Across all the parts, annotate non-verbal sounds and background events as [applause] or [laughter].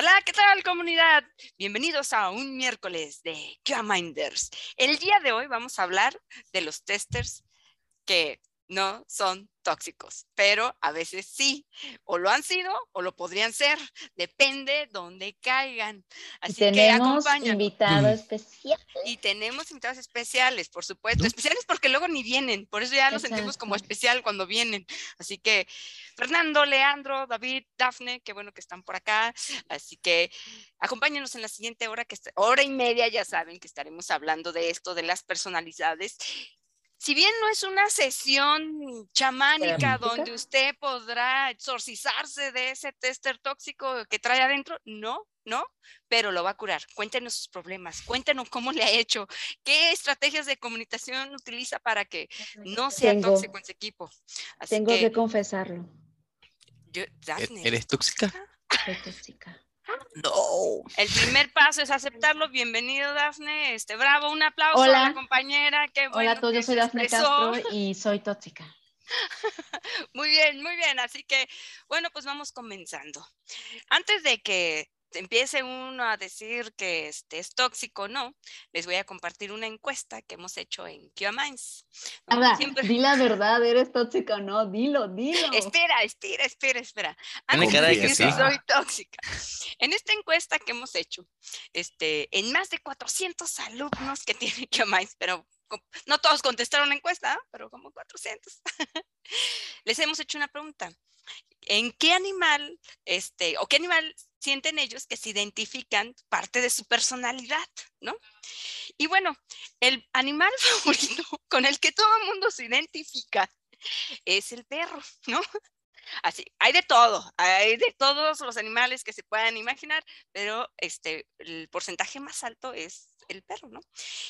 Hola, ¿qué tal comunidad? Bienvenidos a un miércoles de QA Minders. El día de hoy vamos a hablar de los testers que no son tóxicos, pero a veces sí, o lo han sido o lo podrían ser, depende dónde caigan. Así tenemos que invitados especiales. Y tenemos invitados especiales, por supuesto, especiales porque luego ni vienen, por eso ya los sentimos como especial cuando vienen. Así que Fernando, Leandro, David, Dafne, qué bueno que están por acá. Así que acompáñenos en la siguiente hora, que hora y media, ya saben que estaremos hablando de esto, de las personalidades si bien no es una sesión chamánica donde usted podrá exorcizarse de ese tester tóxico que trae adentro, no, no, pero lo va a curar. Cuéntenos sus problemas, cuéntenos cómo le ha hecho, qué estrategias de comunicación utiliza para que no sea tóxico en su equipo. tengo que, confesarlo. ¿E-, ¿Eres tóxica? Soy tóxica. No. El primer paso es aceptarlo. Bienvenido, Dafne. Este, bravo, un aplauso a la compañera. Qué Hola a todos, yo soy Dafne Castro [laughs] y soy tóxica. muy bien, muy bien. Así que, bueno, pues vamos comenzando. Antes de que empiece uno a decir que este es tóxico no, les voy a compartir una encuesta que hemos hecho en QA Minds. Siempre... di la verdad, ¿eres tóxica o no? Dilo, dilo. Espera, espera, espera, espera. Antes de que, sí. soy tóxica. En esta encuesta que hemos hecho, este, en más de 400 alumnos que tiene QA Minds, pero no todos contestaron la encuesta, pero como 400. [laughs] Les hemos hecho una pregunta. ¿En qué animal, este, o qué animal sienten ellos que se identifican parte de su personalidad, ¿no? Y bueno, el animal [laughs] favorito con el que todo el mundo se identifica es el perro, ¿no? Así, hay de todo, hay de todos los animales que se puedan imaginar, pero este, el porcentaje más alto es el perro, ¿no?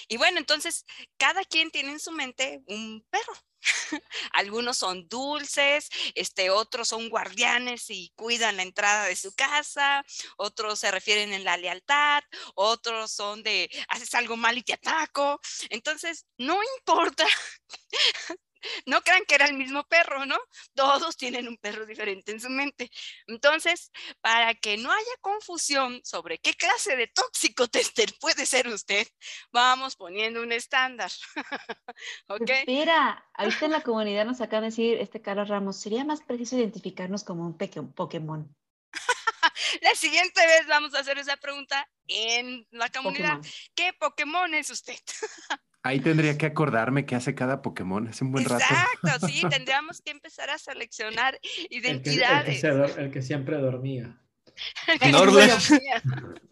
Y bueno, entonces, cada quien tiene en su mente un perro, [laughs] Algunos son dulces, este, otros son guardianes y cuidan la entrada de su casa, otros se refieren en la lealtad, otros son de haces algo mal y te ataco. Entonces, no importa [laughs] no crean que era el mismo perro, ¿no? Todos tienen un perro diferente en su mente. Entonces, para que no haya confusión sobre qué clase de tóxico [laughs] tester puede ser usted, vamos poniendo un estándar. [laughs] ¿Ok? Mira, ahorita en la comunidad nos acaba de decir este Carlos Ramos, sería más preciso identificarnos como un Pokémon. [laughs] la siguiente vez vamos a hacer esa pregunta en la comunidad. ¿Qué Pokémon es usted? Ahí tendría que acordarme qué hace cada Pokémon. Hace un buen rato. Exacto, [laughs] sí, tendríamos que empezar a seleccionar identidades. El que, siempre dormía. Snorlax.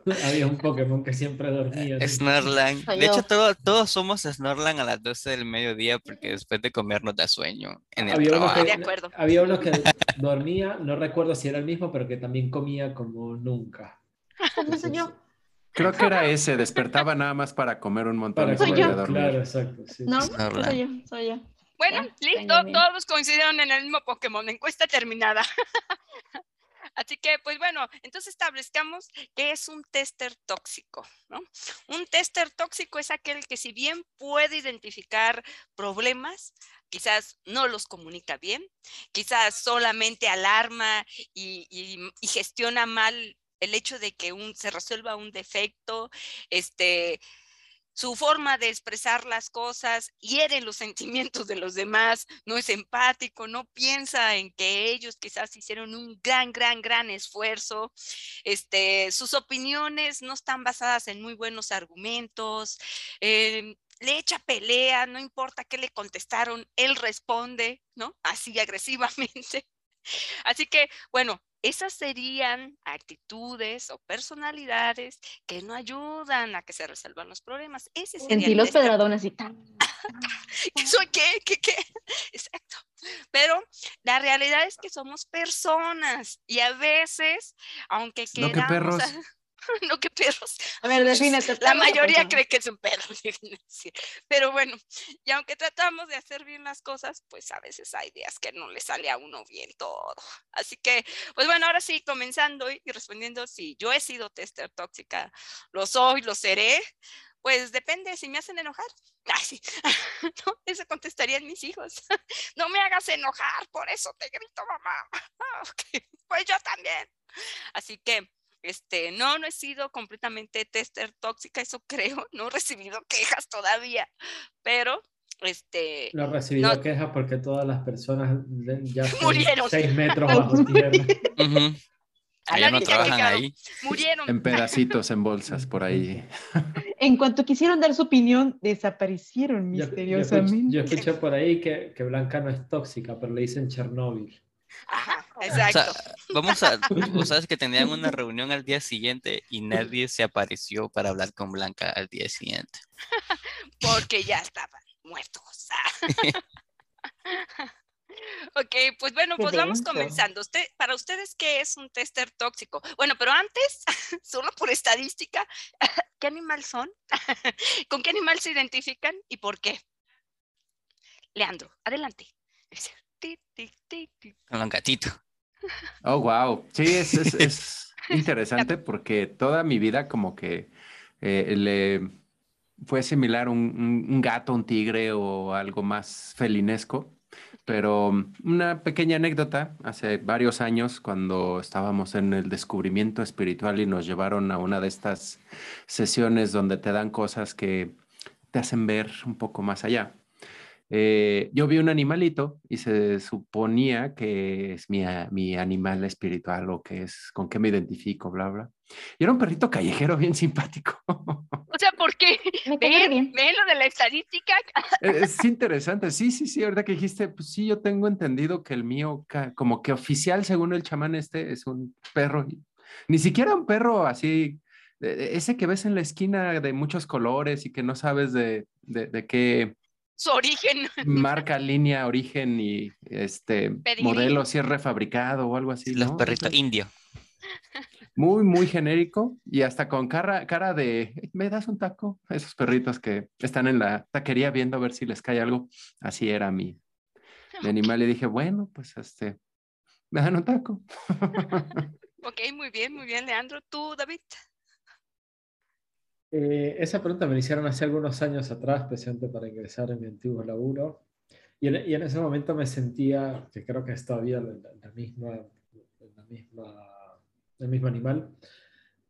[laughs] Había un Pokémon que siempre dormía. Snorlax. De hecho, todos somos Snorlax a las 12 del mediodía porque después de comer nos da sueño. En el había, uno que, de acuerdo. había uno que dormía, no recuerdo si era el mismo, pero que también comía como nunca. Entonces. Creo que era ese, [laughs] despertaba nada más para comer un montón de soy yo. Claro, exacto. No, soy yo, soy yo. Bueno, listo, todos coincidieron en el mismo Pokémon, encuesta terminada. [laughs] Así que, pues bueno, entonces establezcamos que es un tester tóxico, ¿no? Un tester tóxico es aquel que si bien puede identificar problemas, quizás no los comunica bien, quizás solamente alarma y, y gestiona mal el hecho de que un, se resuelva un defecto, este, su forma de expresar las cosas hiere los [laughs] sentimientos de los demás, no es empático, no piensa en que ellos quizás hicieron un gran, gran, gran esfuerzo, este, sus opiniones no están basadas en muy buenos argumentos, eh, le echa pelea, no importa qué le contestaron, él responde, ¿no? Así agresivamente. Así que, bueno, esas serían actitudes o personalidades que no ayudan a que se resuelvan los problemas. Ese Sentí los pedradones [laughs] y tal. ¿Soy qué? ¿Qué qué? [laughs] Exacto. Pero la realidad es que somos personas y a veces, aunque queramos... No que perros. [laughs] [laughs] no que perros. A ver. La mayoría cree que es un perro, [laughs] pero bueno, y aunque tratamos de hacer bien las cosas, pues a veces hay días que no le sale a uno bien todo. Así que, pues bueno, ahora sí, comenzando y respondiendo si yo he sido tester tóxica, lo soy, lo seré, pues depende si me hacen enojar. [laughs] No, eso contestarían mis hijos. No me hagas enojar, por eso te grito, mamá. Pues yo también. Así que, este, no, no he sido completamente tester tóxica, eso [laughs] creo, no he recibido quejas todavía, pero este... No he recibido quejas porque todas las personas ya [laughs] murieron seis metros [laughs] bajo tierra. Allá no trabajan ahí. Murieron. En pedacitos, en bolsas, por ahí. En cuanto quisieron dar su opinión, desaparecieron misteriosamente. Yo, escuché, por ahí que, que, Blanca no es tóxica, pero le dicen Chernóbil. Ajá, exacto. O sea, vamos a, [laughs] o sabes que tenían una reunión al día siguiente y nadie se apareció para hablar con Blanca al día siguiente. [laughs] Porque ya estaban muertos. [laughs] Ok, pues bueno, pues vamos comenzando. Usted, para ustedes, ¿qué es un tester tóxico? Bueno, pero antes, solo por estadística, ¿qué animal son? ¿Con qué animal se identifican y por qué? Leandro, adelante. Con un gatito. Oh, wow. Sí, es, [laughs] interesante porque toda mi vida como que eh, le fue similar un, un gato, un tigre o algo más felinesco. Pero mm, una pequeña anécdota, hace varios años cuando estábamos en el descubrimiento espiritual y nos llevaron a una de estas sesiones donde te dan cosas que te hacen ver un poco más allá. Eh, yo vi un animalito y se suponía que es mi, mi, animal espiritual o que es con qué me identifico, bla, bla. Y era un perrito callejero bien simpático. [laughs] O sea, ¿por qué? [laughs] ¿Ven, lo de la estadística? [laughs] E, es interesante, sí, sí, sí, ahorita que dijiste, pues sí, yo tengo entendido que el mío, como que oficial, según el chamán este, es un perro, ni siquiera un perro así, ese que ves en la esquina de muchos colores y que no sabes de, de, de qué su origen. [laughs] Marca, línea, origen y este modelo, si es refabricado o algo así. Los perritos indio. Muy, muy genérico y hasta con cara, cara de, ¿me das un taco? Esos perritos que están en la taquería viendo a ver si les cae algo. Así era mi, mi animal y dije, bueno, pues este, me dan un taco. [laughs] ok, muy bien, muy bien, Leandro. ¿Tú, David? Eh, esa pregunta me la hicieron hace algunos años atrás, especialmente para ingresar en mi antiguo laburo. Y en, y en ese momento me sentía, que creo que es todavía la, misma, la misma, el mismo animal,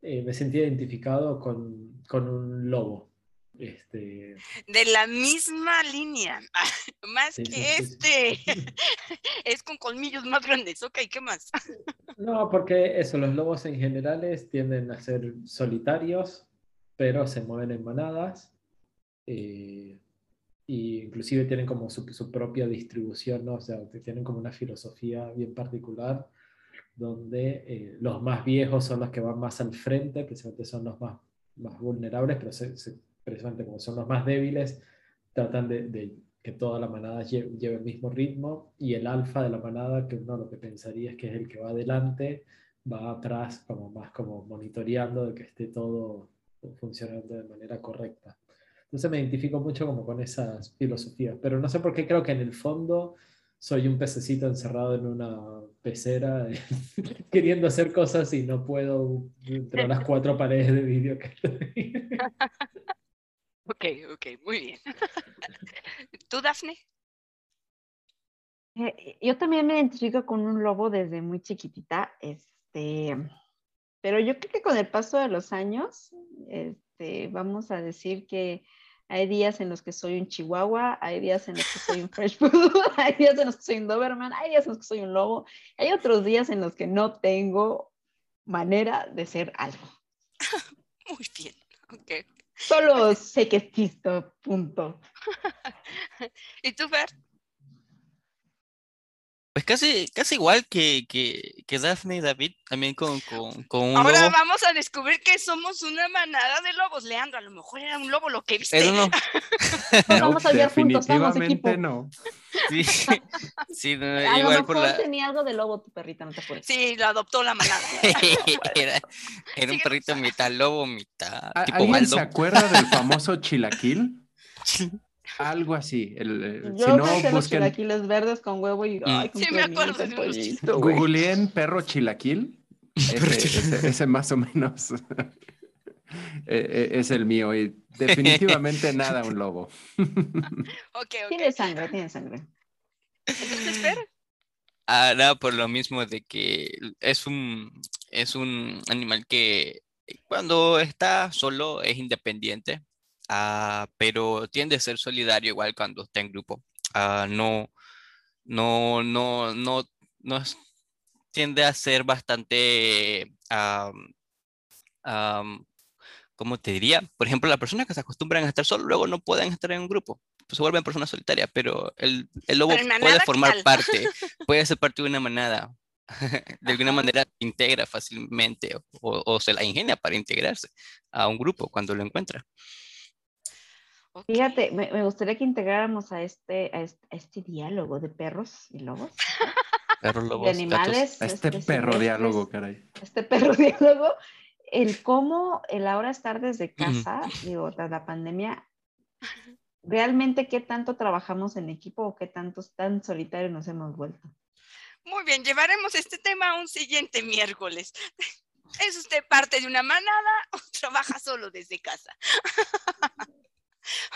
eh, me sentía identificado con, con un lobo. Este... De la misma línea, [laughs] más que este. [laughs] es con colmillos más grandes. Ok, ¿qué más? no, porque eso, los lobos en general tienden a ser solitarios, pero se mueven en manadas. Eh, y inclusive tienen como su, su, propia distribución, ¿no? o sea, tienen como una filosofía bien particular, donde eh, los más viejos son los que van más al frente, precisamente son los más, más vulnerables, pero precisamente como son los más débiles, tratan de, de que toda la manada lleve, lleve, el mismo ritmo, y el alfa de la manada, que uno lo que pensaría es que es el que va adelante, va atrás como más como monitoreando de que esté todo funcionando de manera correcta. Entonces me identifico mucho como con esas filosofías, pero no sé por qué creo que en el fondo soy un pececito encerrado en una pecera [laughs] queriendo hacer cosas y no puedo entre las cuatro paredes de vídeo que estoy. [laughs] ok, ok, muy bien. [laughs] ¿Tú, Dafne? Eh, yo también me identifico con un lobo desde muy chiquitita. Este, pero yo creo que con el paso de los años, este, vamos a decir que hay días en los que soy un chihuahua, hay días en los que soy un fresh food, [laughs] hay días en los que soy un doberman, hay días en los que soy un lobo, hay otros días en los que no tengo manera de ser algo. [laughs] Muy bien, ok. Solo sé que existo, punto. [laughs] ¿Y tú, Fer? Pues casi, casi igual que, que, que Daphne y David, también con, con, con un Ahora vamos a descubrir que somos una manada de lobos. Leandro, a lo mejor era un lobo lo que viste. Pero [laughs] no. vamos a ver juntos, vamos equipo. no. Sí, [laughs] sí no, a igual lo mejor por la... tenía algo de lobo tu perrita, no te acuerdas. Sí, lo adoptó la manada. [laughs] era, era un perrito mitad lobo, mitad tipo ¿Alguien se acuerda del famoso chilaquil? Algo así. El, Yo si no, busquen... los chilaquiles verdes con huevo y... Ay, sí, me acuerdo. De pollito, Googleen perro chilaquil. [laughs] Ese, ese, más o menos [laughs] e, e, es el mío y definitivamente [laughs] nada un lobo. okay, okay. Tiene sangre, tiene sangre. Entonces, Fer. Ah, por lo mismo de que es un es un animal que cuando está solo es independiente, ah, pero tiende a ser solidario igual cuando está en grupo. Ah, no, no, no, no, no tiende a ser bastante, ¿cómo te diría? Por ejemplo, las personas que se acostumbran a estar solo luego no pueden estar en un grupo, pues se vuelven personas solitarias, pero el, el lobo puede formar parte, [laughs] puede ser parte de una manada. [laughs] de alguna manera integra fácilmente o, se la ingenia para integrarse a un grupo cuando lo encuentra. Fíjate, me, gustaría que integráramos a este, a este, diálogo de perros y lobos. Perros, lobos, de animales. A este, perro diálogo, caray. Este perro [laughs] diálogo. El cómo el ahora estar desde casa, digo, tras la pandemia, realmente qué tanto trabajamos en equipo o qué tantos tan solitarios nos hemos vuelto. Muy bien, llevaremos este tema a un siguiente miércoles. [laughs] ¿Es usted parte de una manada o [laughs] trabaja solo desde casa?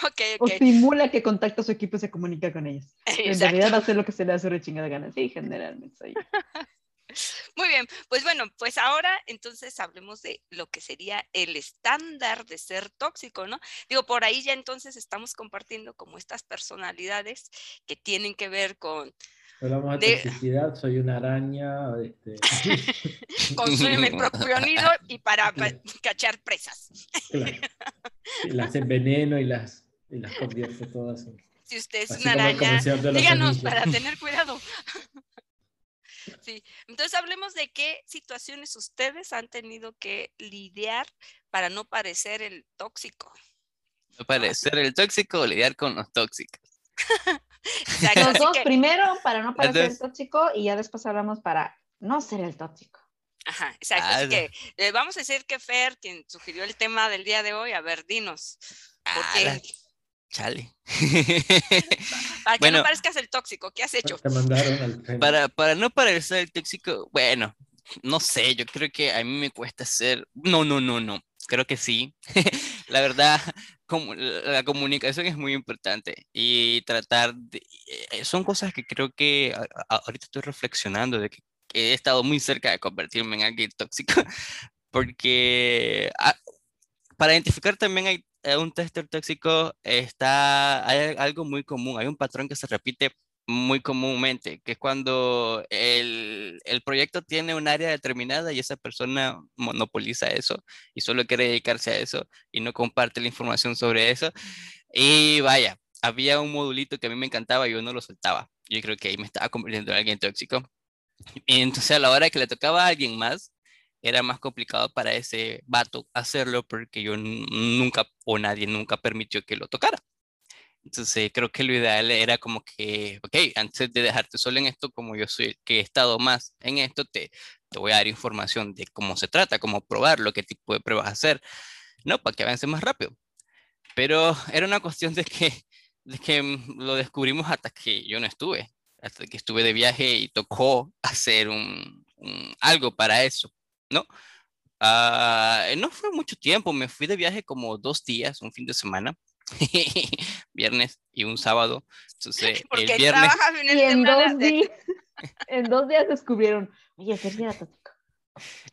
Okay, [laughs] okay. O simula que contacta a su equipo y se comunica con ellos. [laughs] En realidad va a hacer lo que se le hace de chingada gana. Sí, generalmente soy [laughs] Muy bien, pues bueno, pues ahora entonces hablemos de lo que sería el estándar de ser tóxico, ¿no? Digo, por ahí ya entonces estamos compartiendo como estas personalidades que tienen que ver con Hablamos de toxicidad, soy una araña. Este... Consume el propio nido y para cachar presas. Las enveneno y las, y las convierto todas Si usted es una araña, díganos para [laughs] tener cuidado. [laughs] Sí, entonces hablemos de qué situaciones ustedes han tenido que lidiar para no parecer el tóxico. No parecer el tóxico o lidiar con los tóxicos. [laughs] Los dos primero para no parecer tóxico y ya después hablamos para no ser el tóxico. Ajá, exacto. Así que eh, vamos a decir que Fer, quien sugirió el tema del día de hoy, a ver, dinos. Porque... Chale. [laughs] Para que no parezcas el tóxico, ¿qué has hecho? para, para no parecer el tóxico, bueno, no sé, yo creo que a mí me cuesta ser. No, no, no, no. Creo que sí. [laughs] la verdad, como, la comunicación es muy importante y tratar de... Eh, son cosas que creo que ahorita estoy reflexionando de que, he estado muy cerca de convertirme en alguien tóxico, [laughs] porque ah, para identificar también hay eh, un tester tóxico está, hay algo muy común, hay un patrón que se repite muy comúnmente, que es cuando el, el, proyecto tiene un área determinada y esa persona monopoliza eso y solo quiere dedicarse a eso y no comparte la información sobre eso. Y vaya, había un modulito que a mí me encantaba y yo no lo soltaba. Yo creo que ahí me estaba convirtiendo en alguien tóxico. Entonces a la hora que le tocaba a alguien más, era más complicado para ese vato hacerlo porque yo nunca o nadie nunca permitió que lo tocara. Entonces creo que lo ideal era como que, ok, antes de dejarte solo en esto, como yo soy que he estado más en esto, te, te voy a dar información de cómo se trata, cómo probarlo, qué tipo de pruebas hacer, no, para que avance más rápido. Pero era una cuestión de que, de que mm, lo descubrimos hasta que yo no estuve, hasta que estuve de viaje y tocó [laughs] hacer un, algo para eso, ¿no? Ah, no fue mucho tiempo, me fui de viaje como dos días, un fin de semana, [laughs] viernes y un sábado. Entonces, [laughs] el viernes. En, dos días, en dos días descubrieron, oye, tóxico.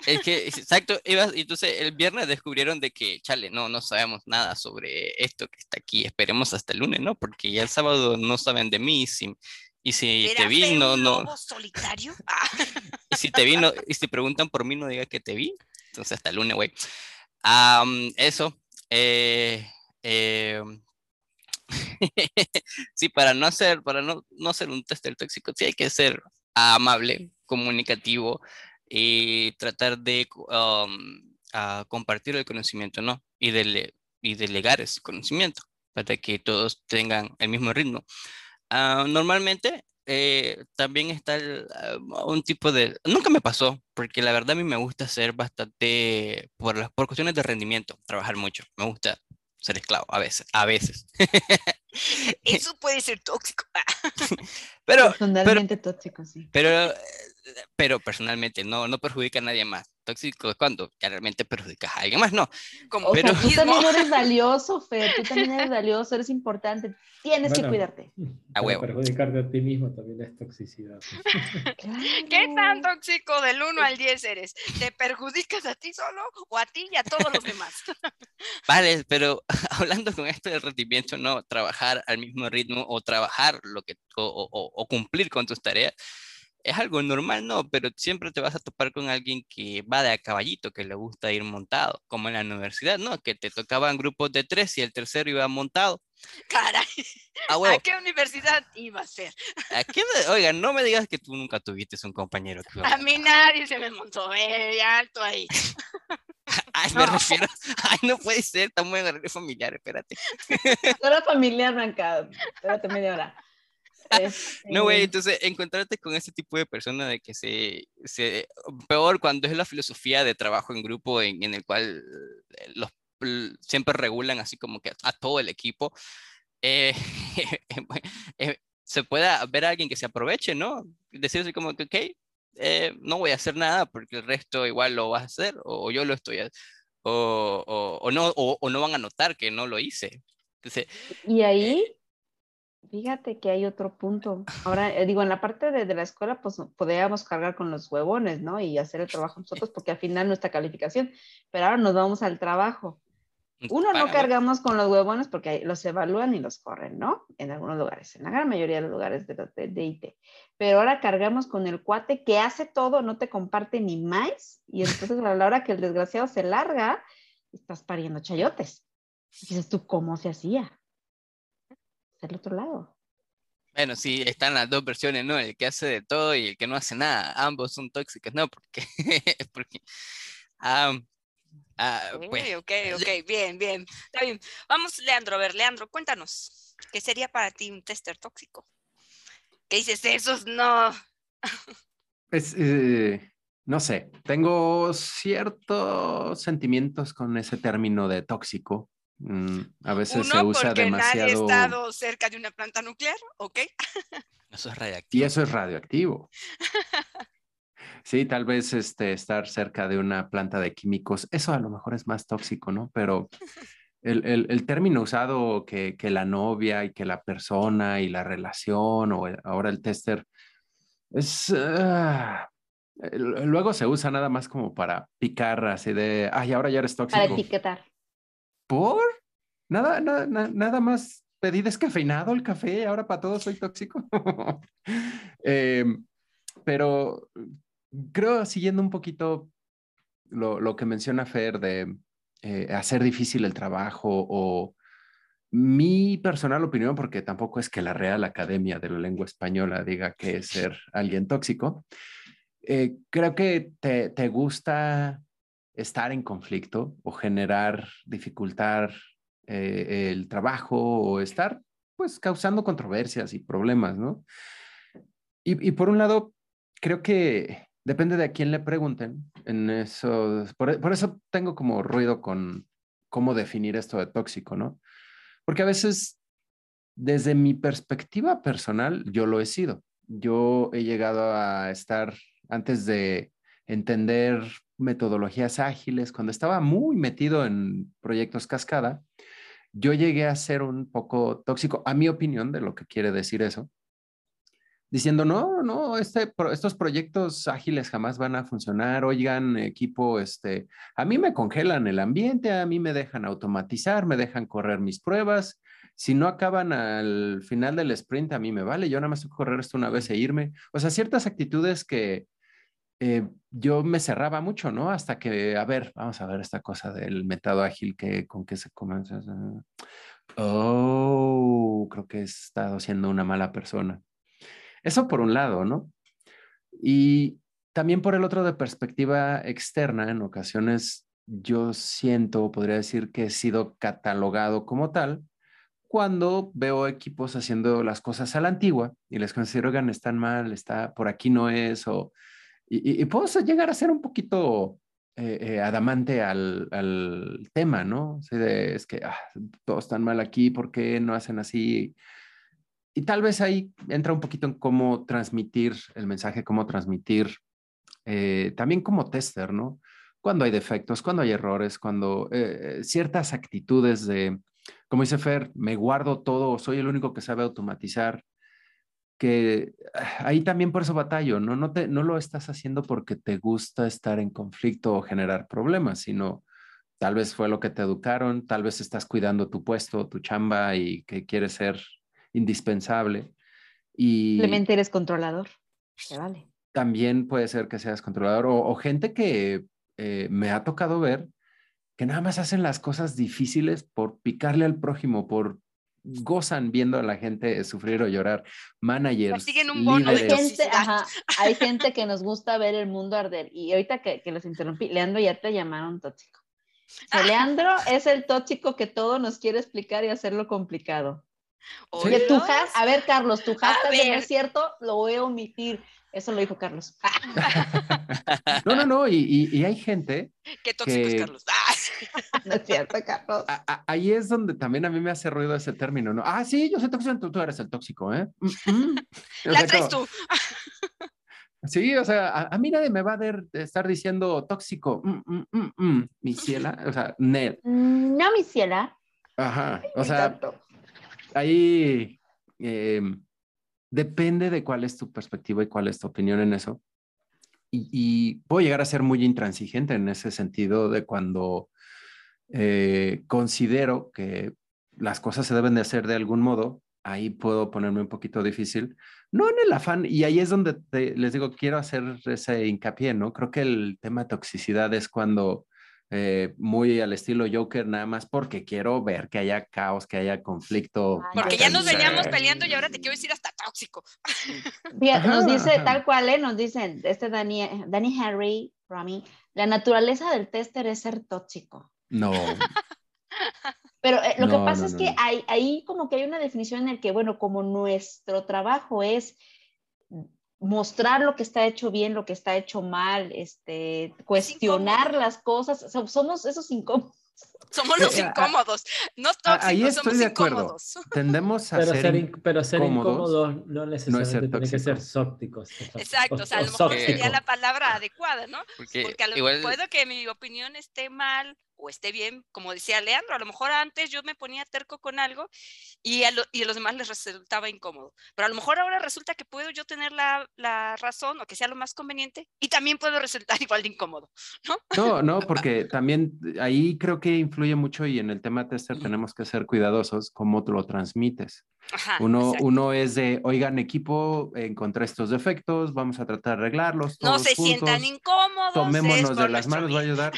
Es que, exacto, entonces el viernes descubrieron de que, chale, no, no sabemos nada sobre esto que está aquí, esperemos hasta el lunes, ¿no? Porque ya el sábado no saben de mí, y [laughs] y si te vi, no, no. solitario? y si te vi, y si preguntan por mí, no diga que te vi, entonces hasta el lunes, güey. eso, eh, eh, [laughs] sí, para no ser, para no, no ser un tester tóxico, sí hay que ser amable, comunicativo y tratar de um, compartir el conocimiento, ¿no? Y, y delegar ese conocimiento para que todos tengan el mismo ritmo. Ah, normalmente eh, también está ah, un tipo de... Nunca me pasó, porque la verdad a mí me gusta ser bastante, por, las, por cuestiones de rendimiento, trabajar mucho. Me gusta ser esclavo, a veces, a veces. Eso puede ser tóxico. [laughs] pero, Personalmente tóxico, sí. Pero pero personalmente no, no perjudica a nadie más. Tóxico es cuando ya realmente perjudicas a alguien más, no. Como pero... tú [laughs] también eres valioso, Fer, tú también eres [laughs] valioso, eres importante, tienes que cuidarte. [laughs] A huevo. Perjudicarte a ti mismo también es toxicidad. ¿Qué tan tóxico del 1 al 10 eres? ¿Te perjudicas a ti solo o a ti y a todos los demás? vale, pero hablando con esto del rendimiento, no, trabajar al mismo ritmo o trabajar lo que, o, o cumplir con tus tareas es algo normal, no, pero siempre te vas a topar con alguien que va de a caballito, que le gusta ir montado, como en la universidad, ¿no? Que te tocaban grupos de tres y el tercero iba montado. Caray, ¿a qué universidad iba a ser? ¿A qué Oiga, no me digas que tú nunca tuviste un compañero que A mí nadie se me montó, eh, alto ahí. [laughs] Ay, me refiero. Ay, no puede ser, estamos en horario familiar, espérate. Hora familiar, arrancado. Espérate media hora. [laughs] No, güey, entonces encontrarte con ese tipo de persona de que se, se, peor cuando es la filosofía de trabajo en grupo en, en el cual eh, los siempre regulan así como que a todo el equipo, eh, [laughs] eh, se pueda ver a alguien que se aproveche, ¿no? Decir así como que, ok, no voy a hacer nada porque el resto igual lo vas a hacer o, yo lo estoy o, o, o no, o, no van a notar que no lo hice. Entonces, y ahí Fíjate que hay otro punto. Ahora, eh, digo, en la parte de, la escuela, pues podríamos cargar con los huevones, ¿no? Y hacer el trabajo nosotros, porque al final nuestra calificación. Pero ahora nos vamos al trabajo. Uno, no cargamos con los huevones porque los evalúan y los corren, ¿no? En algunos lugares, en la gran mayoría de los lugares de, de, IT. Pero ahora cargamos con el cuate que hace todo, no te comparte ni más. Y entonces a la hora que el desgraciado se larga, estás pariendo chayotes. dices tú, ¿cómo se hacía? Del otro lado. Bueno, sí, están las dos versiones, ¿no? El que hace de todo y el que no hace nada. Ambos son tóxicos, ¿no? Porque, [laughs] porque ah, pues, ok, ok, bien, bien. Está bien. Vamos, Leandro, a ver, Leandro, cuéntanos, ¿qué sería para ti un tester tóxico? ¿Qué dices? Esos no. [laughs] Es, eh, no sé, tengo ciertos sentimientos con ese término de tóxico. Mm, a veces se usa porque demasiado. Nadie ha estado cerca de una planta nuclear, ¿ok? [laughs] Eso es radioactivo. Y eso es radioactivo. [laughs] Sí, tal vez este, estar cerca de una planta de químicos, eso a lo mejor es más tóxico, ¿no? Pero el, el, término usado que, que, la novia y que la persona y la relación o ahora el tester es... Ah, luego se usa nada más como para picar así de, ay, ahora ya eres tóxico. Para etiquetar. ¿Por? Nada, nada, nada más pedí descafeinado el café, ahora para todos soy tóxico. [laughs] Em, pero creo, siguiendo un poquito lo, lo que menciona Fer de eh, hacer difícil el trabajo o mi personal opinión, porque tampoco es que la Real Academia de la Lengua Española diga que es ser alguien tóxico, eh, creo que te, te gusta estar en conflicto o generar, dificultar eh, el trabajo o estar pues causando controversias y problemas, ¿no? Y, por un lado, creo que depende de a quién le pregunten. En eso, por, por, eso tengo como ruido con cómo definir esto de tóxico, ¿no? Porque a veces, desde mi perspectiva personal, yo lo he sido. Yo he llegado a estar, antes de entender metodologías ágiles, cuando estaba muy metido en proyectos cascada, yo llegué a ser un poco tóxico, a mi opinión, de lo que quiere decir eso, diciendo, no, no, este, estos proyectos ágiles jamás van a funcionar, oigan, equipo, este, a mí me congelan el ambiente, a mí me dejan automatizar, me dejan correr mis pruebas, si no acaban al final del sprint, a mí me vale, yo nada más tengo correr esto una vez e irme. O sea, ciertas actitudes que eh, yo me cerraba mucho, ¿no? Hasta que, a ver, vamos a ver esta cosa del metado ágil que con qué se comienza. Oh, creo que he estado siendo una mala persona. Eso por un lado, ¿no? Y también por el otro de perspectiva externa, en ocasiones yo siento, podría decir que he sido catalogado como tal cuando veo equipos haciendo las cosas a la antigua y les considero, que están mal, está por aquí no es, o y, puedo llegar a ser un poquito eh, eh, adamante al, tema, ¿no? es que ah, todos están mal aquí, ¿por qué no hacen así? y tal vez ahí entra un poquito en cómo transmitir el mensaje, cómo transmitir eh, también como tester, ¿no? Cuando hay defectos, cuando hay errores, cuando ciertas actitudes de, como dice Fer, me guardo todo, soy el único que sabe automatizar, que ah, ahí también por eso batallo, ¿no? No, te, no lo estás haciendo porque te gusta estar en conflicto o generar problemas, sino tal vez fue lo que te educaron, tal vez estás cuidando tu puesto, tu chamba y que quieres ser indispensable. Y Simplemente eres controlador. vale. También puede ser que seas controlador o, gente que eh, me ha tocado ver que nada más hacen las cosas difíciles por picarle al prójimo, por gozan viendo a la gente sufrir o llorar. Managers. Un hay, gente, hay [laughs] gente que nos gusta ver el mundo arder. Y ahorita que, que los interrumpí, Leandro ya te llamaron tóxico. Leandro es el tóxico que todo nos quiere explicar y hacerlo complicado a ver, Carlos, tu hashtag no es cierto, lo voy a omitir. Eso lo dijo Carlos. [laughs] no, no, no, y, hay gente. [laughs] Qué tóxico es Carlos. [laughs] no es cierto, Carlos. ahí es donde también a mí me hace ruido ese término, ¿no? Ah, sí, yo soy tóxico, tú, eres el tóxico, ¿eh? Mm, mm. [laughs] La traes tú. Sí, o sea, a, mí nadie me va a estar diciendo tóxico, mm, mi [laughs] ciela, o sea, Ned. No, mi ciela. Ajá, o sea, ahí eh, depende de cuál es tu perspectiva y cuál es tu opinión en eso. Y, puedo llegar a ser muy intransigente en ese sentido de cuando eh, considero que las cosas se deben de hacer de algún modo, ahí puedo ponerme un poquito difícil. No en el afán, y ahí es donde les digo, quiero hacer ese hincapié, ¿no? Creo que el tema de toxicidad es cuando eh, muy al estilo Joker, nada más porque quiero ver que haya caos, que haya conflicto. Porque ya nos veníamos peleando y ahora te quiero decir hasta tóxico. [laughs] nos dice tal cual, ¿eh? nos dicen, este Dani, Danny Henry, Rami, la naturaleza del tester es ser tóxico. No. [laughs] Pero eh, lo que pasa es que hay, ahí como que hay una definición en el que, bueno, como nuestro trabajo es mostrar lo que está hecho bien, lo que está hecho mal, este, cuestionar las cosas. Somos esos incómodos. Somos los incómodos, no tóxicos, Ahí estoy somos de acuerdo. Incómodos. [laughs] Tendemos a pero ser, pero ser incómodos no necesariamente tiene que ser sópticos. Exacto, o, sea, a lo mejor sería la palabra adecuada, ¿no? Porque, a lo igual... puedo que mi opinión esté mal o esté bien, como decía Leandro, a lo mejor antes yo me ponía terco con algo y a, y a los demás les resultaba incómodo, pero a lo mejor ahora resulta que puedo yo tener la, la, razón o que sea lo más conveniente y también puedo resultar [laughs] igual de incómodo, ¿no? No, no, [laughs] porque también ahí creo que influye mucho y en el tema tester tenemos que ser cuidadosos cómo tú lo transmites. Uno, uno es de, oigan, equipo, encontré estos defectos, vamos a tratar de arreglarlos. no se sientan incómodos. Tomémonos de las manos, va a ayudar.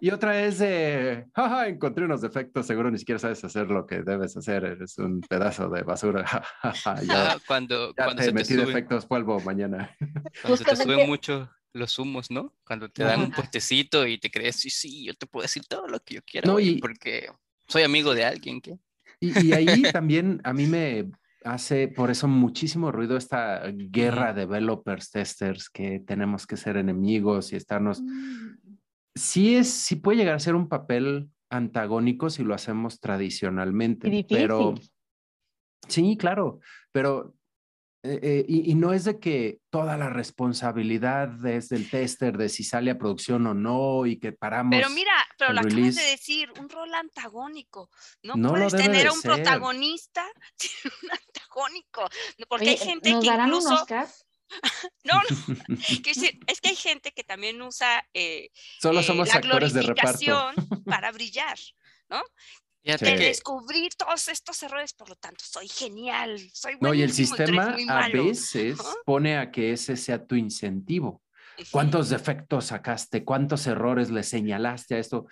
Y otra es de, jaja, encontré unos defectos, seguro ni siquiera sabes hacer lo que debes hacer, eres un pedazo de basura. [laughs] ya, cuando, cuando te metí defectos, vuelvo mañana. Cuando te suben mucho los humos, ¿no? Cuando te dan un postecito y te crees, sí, sí, yo te puedo decir todo lo que yo quiera, no, y, porque soy amigo de alguien que... Y, ahí [laughs] también a mí me hace por eso muchísimo ruido esta guerra de developers, testers, que tenemos que ser enemigos y estarnos... Mm. Sí, es, sí puede llegar a ser un papel antagónico si lo hacemos tradicionalmente, pero... Sí, claro, pero eh, eh, y, no es de que toda la responsabilidad es del tester de si sale a producción o no y que paramos. Pero mira, pero lo acabas de decir, un rol antagónico. No, puedes tener a un protagonista [laughs] un antagónico. Porque hay gente que incluso. [laughs] no, no. [laughs] es que hay gente que también usa eh, Solo somos la actores de reparto. para brillar, ¿no? De descubrir todos estos errores, por lo tanto, soy genial, soy No, y el sistema a veces pone a que ese sea tu incentivo. ¿Cuántos defectos sacaste? ¿Cuántos errores le señalaste a esto?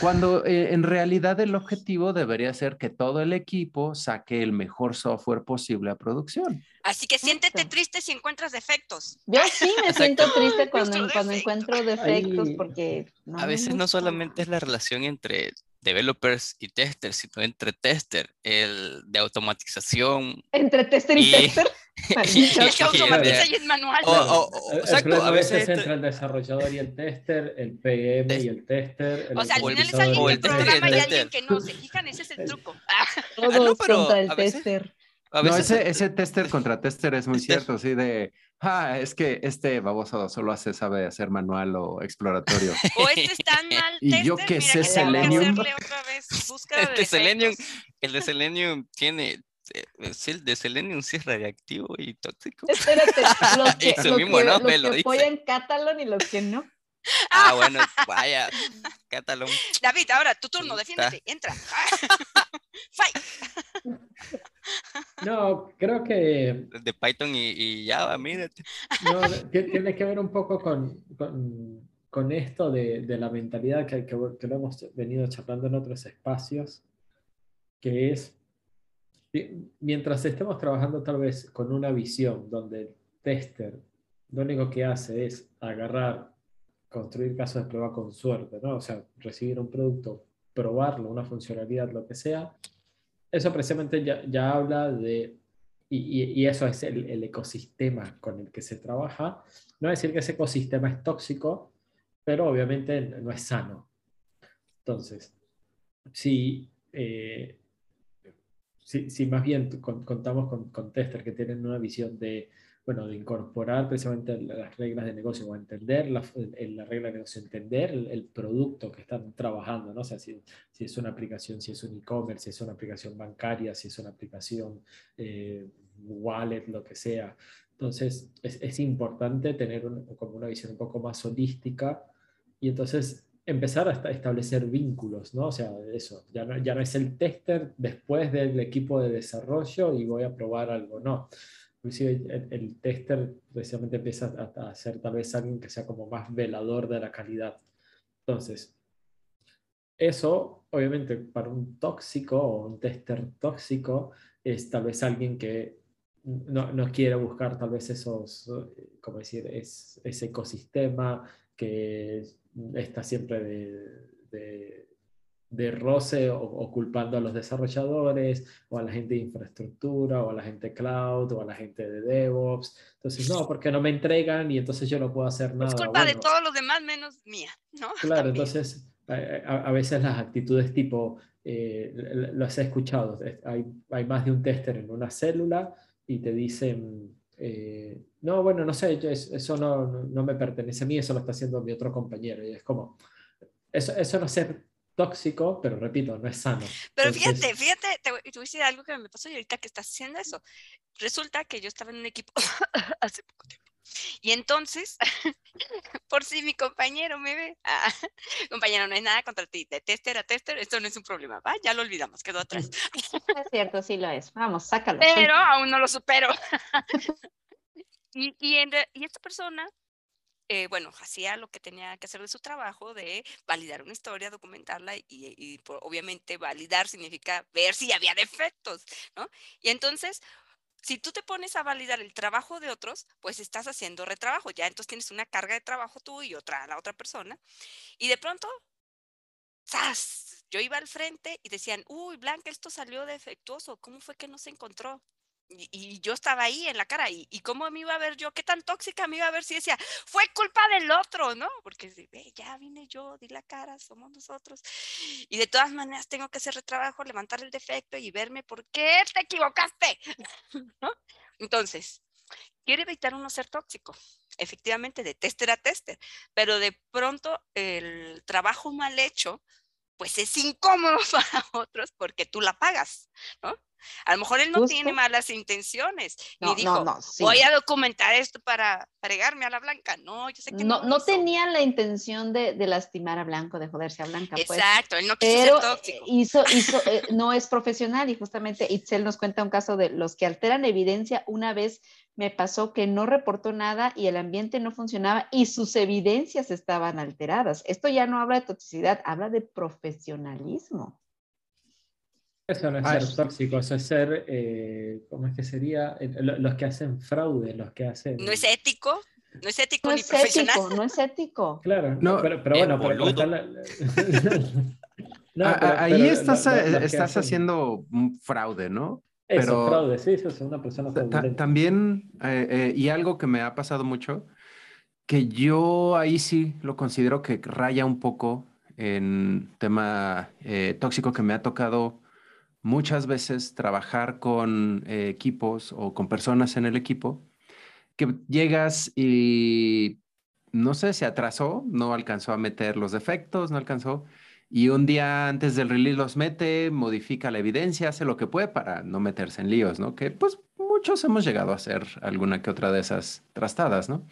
Cuando eh, en realidad el objetivo debería ser que todo el equipo saque el mejor software posible a producción. Así que siéntete triste si encuentras defectos. Yo sí me siento triste [laughs] cuando, cuando encuentro defectos porque... a veces no solamente es la relación entre developers y testers, sino entre tester, el de automatización. Entre tester y, tester. el que automatiza y es manual. exacto, a veces entre el desarrollador y el tester, el PM y el tester. o sea, al final es alguien que programa y alguien que no. Se fijan, ese es el truco. Todos ah, no, pero contra no, ese, ese tester contra tester es muy [laughs] cierto, sí, de, ah, es que este baboso solo hace, sabe hacer manual o exploratorio. [laughs] O este está mal. y yo que sé Selenium. el, de Selenium el de Selenium tiene eh, el de Selenium sí es radiactivo y tóxico. Espérate, [laughs] los que, Eso mismo, que, ¿no? los que apoyan Catalan y los que no. Ah, bueno, vaya, Catalan. David, ahora tu turno, defiéndete, entra. Fight. No, creo que... De Python y, Java, mírate. No, tiene que ver un poco con, con, esto de, de, la mentalidad que, que, lo hemos venido charlando en otros espacios, que es, mientras estemos trabajando tal vez con una visión donde el tester lo único que hace es agarrar, construir casos de prueba con suerte, ¿no? O sea, recibir un producto, probarlo, una funcionalidad, lo que sea, eso precisamente ya, ya habla de, y, y, eso es el, el, ecosistema con el que se trabaja. No es decir que ese ecosistema es tóxico, pero obviamente no es sano. Entonces, si, eh, si, si, más bien contamos con, con testers que tienen una visión de bueno, de incorporar precisamente las reglas de negocio o entender la, la regla de negocio, entender el, producto que están trabajando, ¿no? O sea, si, si es una aplicación, si es un e-commerce, si es una aplicación bancaria, si es una aplicación eh, wallet, lo que sea. Entonces, es, es importante tener como una visión un poco más holística y entonces empezar a establecer vínculos, ¿no? O sea, eso, ya no, ya no es el tester después del equipo de desarrollo y voy a probar algo, no inclusive el, tester precisamente empieza a, ser tal vez alguien que sea como más velador de la calidad. Entonces, eso obviamente para un tóxico o un tester tóxico es tal vez alguien que no, no quiere buscar tal vez esos, como decir, es, ese ecosistema que está siempre de roce o, culpando a los desarrolladores o a la gente de infraestructura o a la gente cloud o a la gente de DevOps. Entonces, no, porque no me entregan y entonces yo no puedo hacer nada. Es culpa de todos los demás menos mía, ¿no? [laughs] Claro, entonces a, veces las actitudes tipo, eh, las he escuchado, hay, hay, más de un tester en una célula y te dicen... Eh, no, bueno, no sé, eso no, no, me pertenece a mí, eso lo está haciendo mi otro compañero. Y es como, eso, eso no ser tóxico, pero repito, no es sano. Pero fíjate, fíjate, te voy, a decir algo que me pasó y ahorita que estás haciendo eso. Resulta que yo estaba en un equipo [laughs] hace poco tiempo. Y entonces, [laughs] por si mi compañero me ve, ah, [laughs] compañero, no hay nada contra ti, de tester a tester, esto no es un problema, ¿va? Ya lo olvidamos, quedó atrás. Es cierto, sí lo es. Vamos, sácalo. Pero aún no lo supero. y, y, y esta persona eh, bueno, hacía lo que tenía que hacer de su trabajo, de validar una historia, documentarla y, obviamente validar significa ver si había defectos, ¿no? Y entonces, si tú te pones a validar el trabajo de otros, pues estás haciendo retrabajo, ya entonces tienes una carga de trabajo tú y otra la otra persona, y de pronto, ¡zas! Yo iba al frente y decían, uy, Blanca, esto salió defectuoso, ¿cómo fue que no se encontró? Y, yo estaba ahí en la cara, y, y, cómo me iba a ver yo, qué tan tóxica me iba a ver si decía, fue culpa del otro, ¿no? Porque ya vine yo, di la cara, somos nosotros. Y de todas maneras tengo que hacer el trabajo, levantar el defecto y verme por qué te equivocaste, [laughs] ¿no? Entonces, quiere evitar uno ser tóxico, efectivamente, de tester a tester, pero de pronto el trabajo mal hecho, pues es incómodo [laughs] para otros porque tú la pagas, ¿no? A lo mejor él no tiene malas intenciones. No, dijo, voy a documentar esto para fregarme a la Blanca. No, yo sé que no. No, tenía la intención de, lastimar a Blanco, de joderse a Blanca. Pues. Exacto, él no quiso pero ser tóxico. Hizo, hizo, [laughs] eh, no es profesional y justamente Itzel nos cuenta un caso de los que alteran evidencia. Una vez me pasó que no reportó nada y el ambiente no funcionaba y sus evidencias estaban alteradas. Esto ya no habla de toxicidad, habla de profesionalismo. Eso no es ah, ser tóxico, eso es ser, eh, ¿cómo es que sería? Eh, los que hacen fraude, los que hacen... ¿No es ético? No es ético no ni profesional. Ético, no es ético. Claro, no, pero, bueno, [laughs] ahí estás, estás haciendo un fraude, ¿no? Eso, pero fraude, sí, eso es una persona También, eh, y algo que me ha pasado mucho, que yo ahí sí lo considero que raya un poco en tema tóxico que me ha tocado muchas veces trabajar con eh, equipos o con personas en el equipo que llegas y no sé, se atrasó, no alcanzó a meter los defectos, no alcanzó. Y un día antes del release los mete, modifica la evidencia, hace lo que puede para no meterse en líos, ¿no? Que pues muchos hemos llegado a hacer alguna que otra de esas trastadas, ¿no?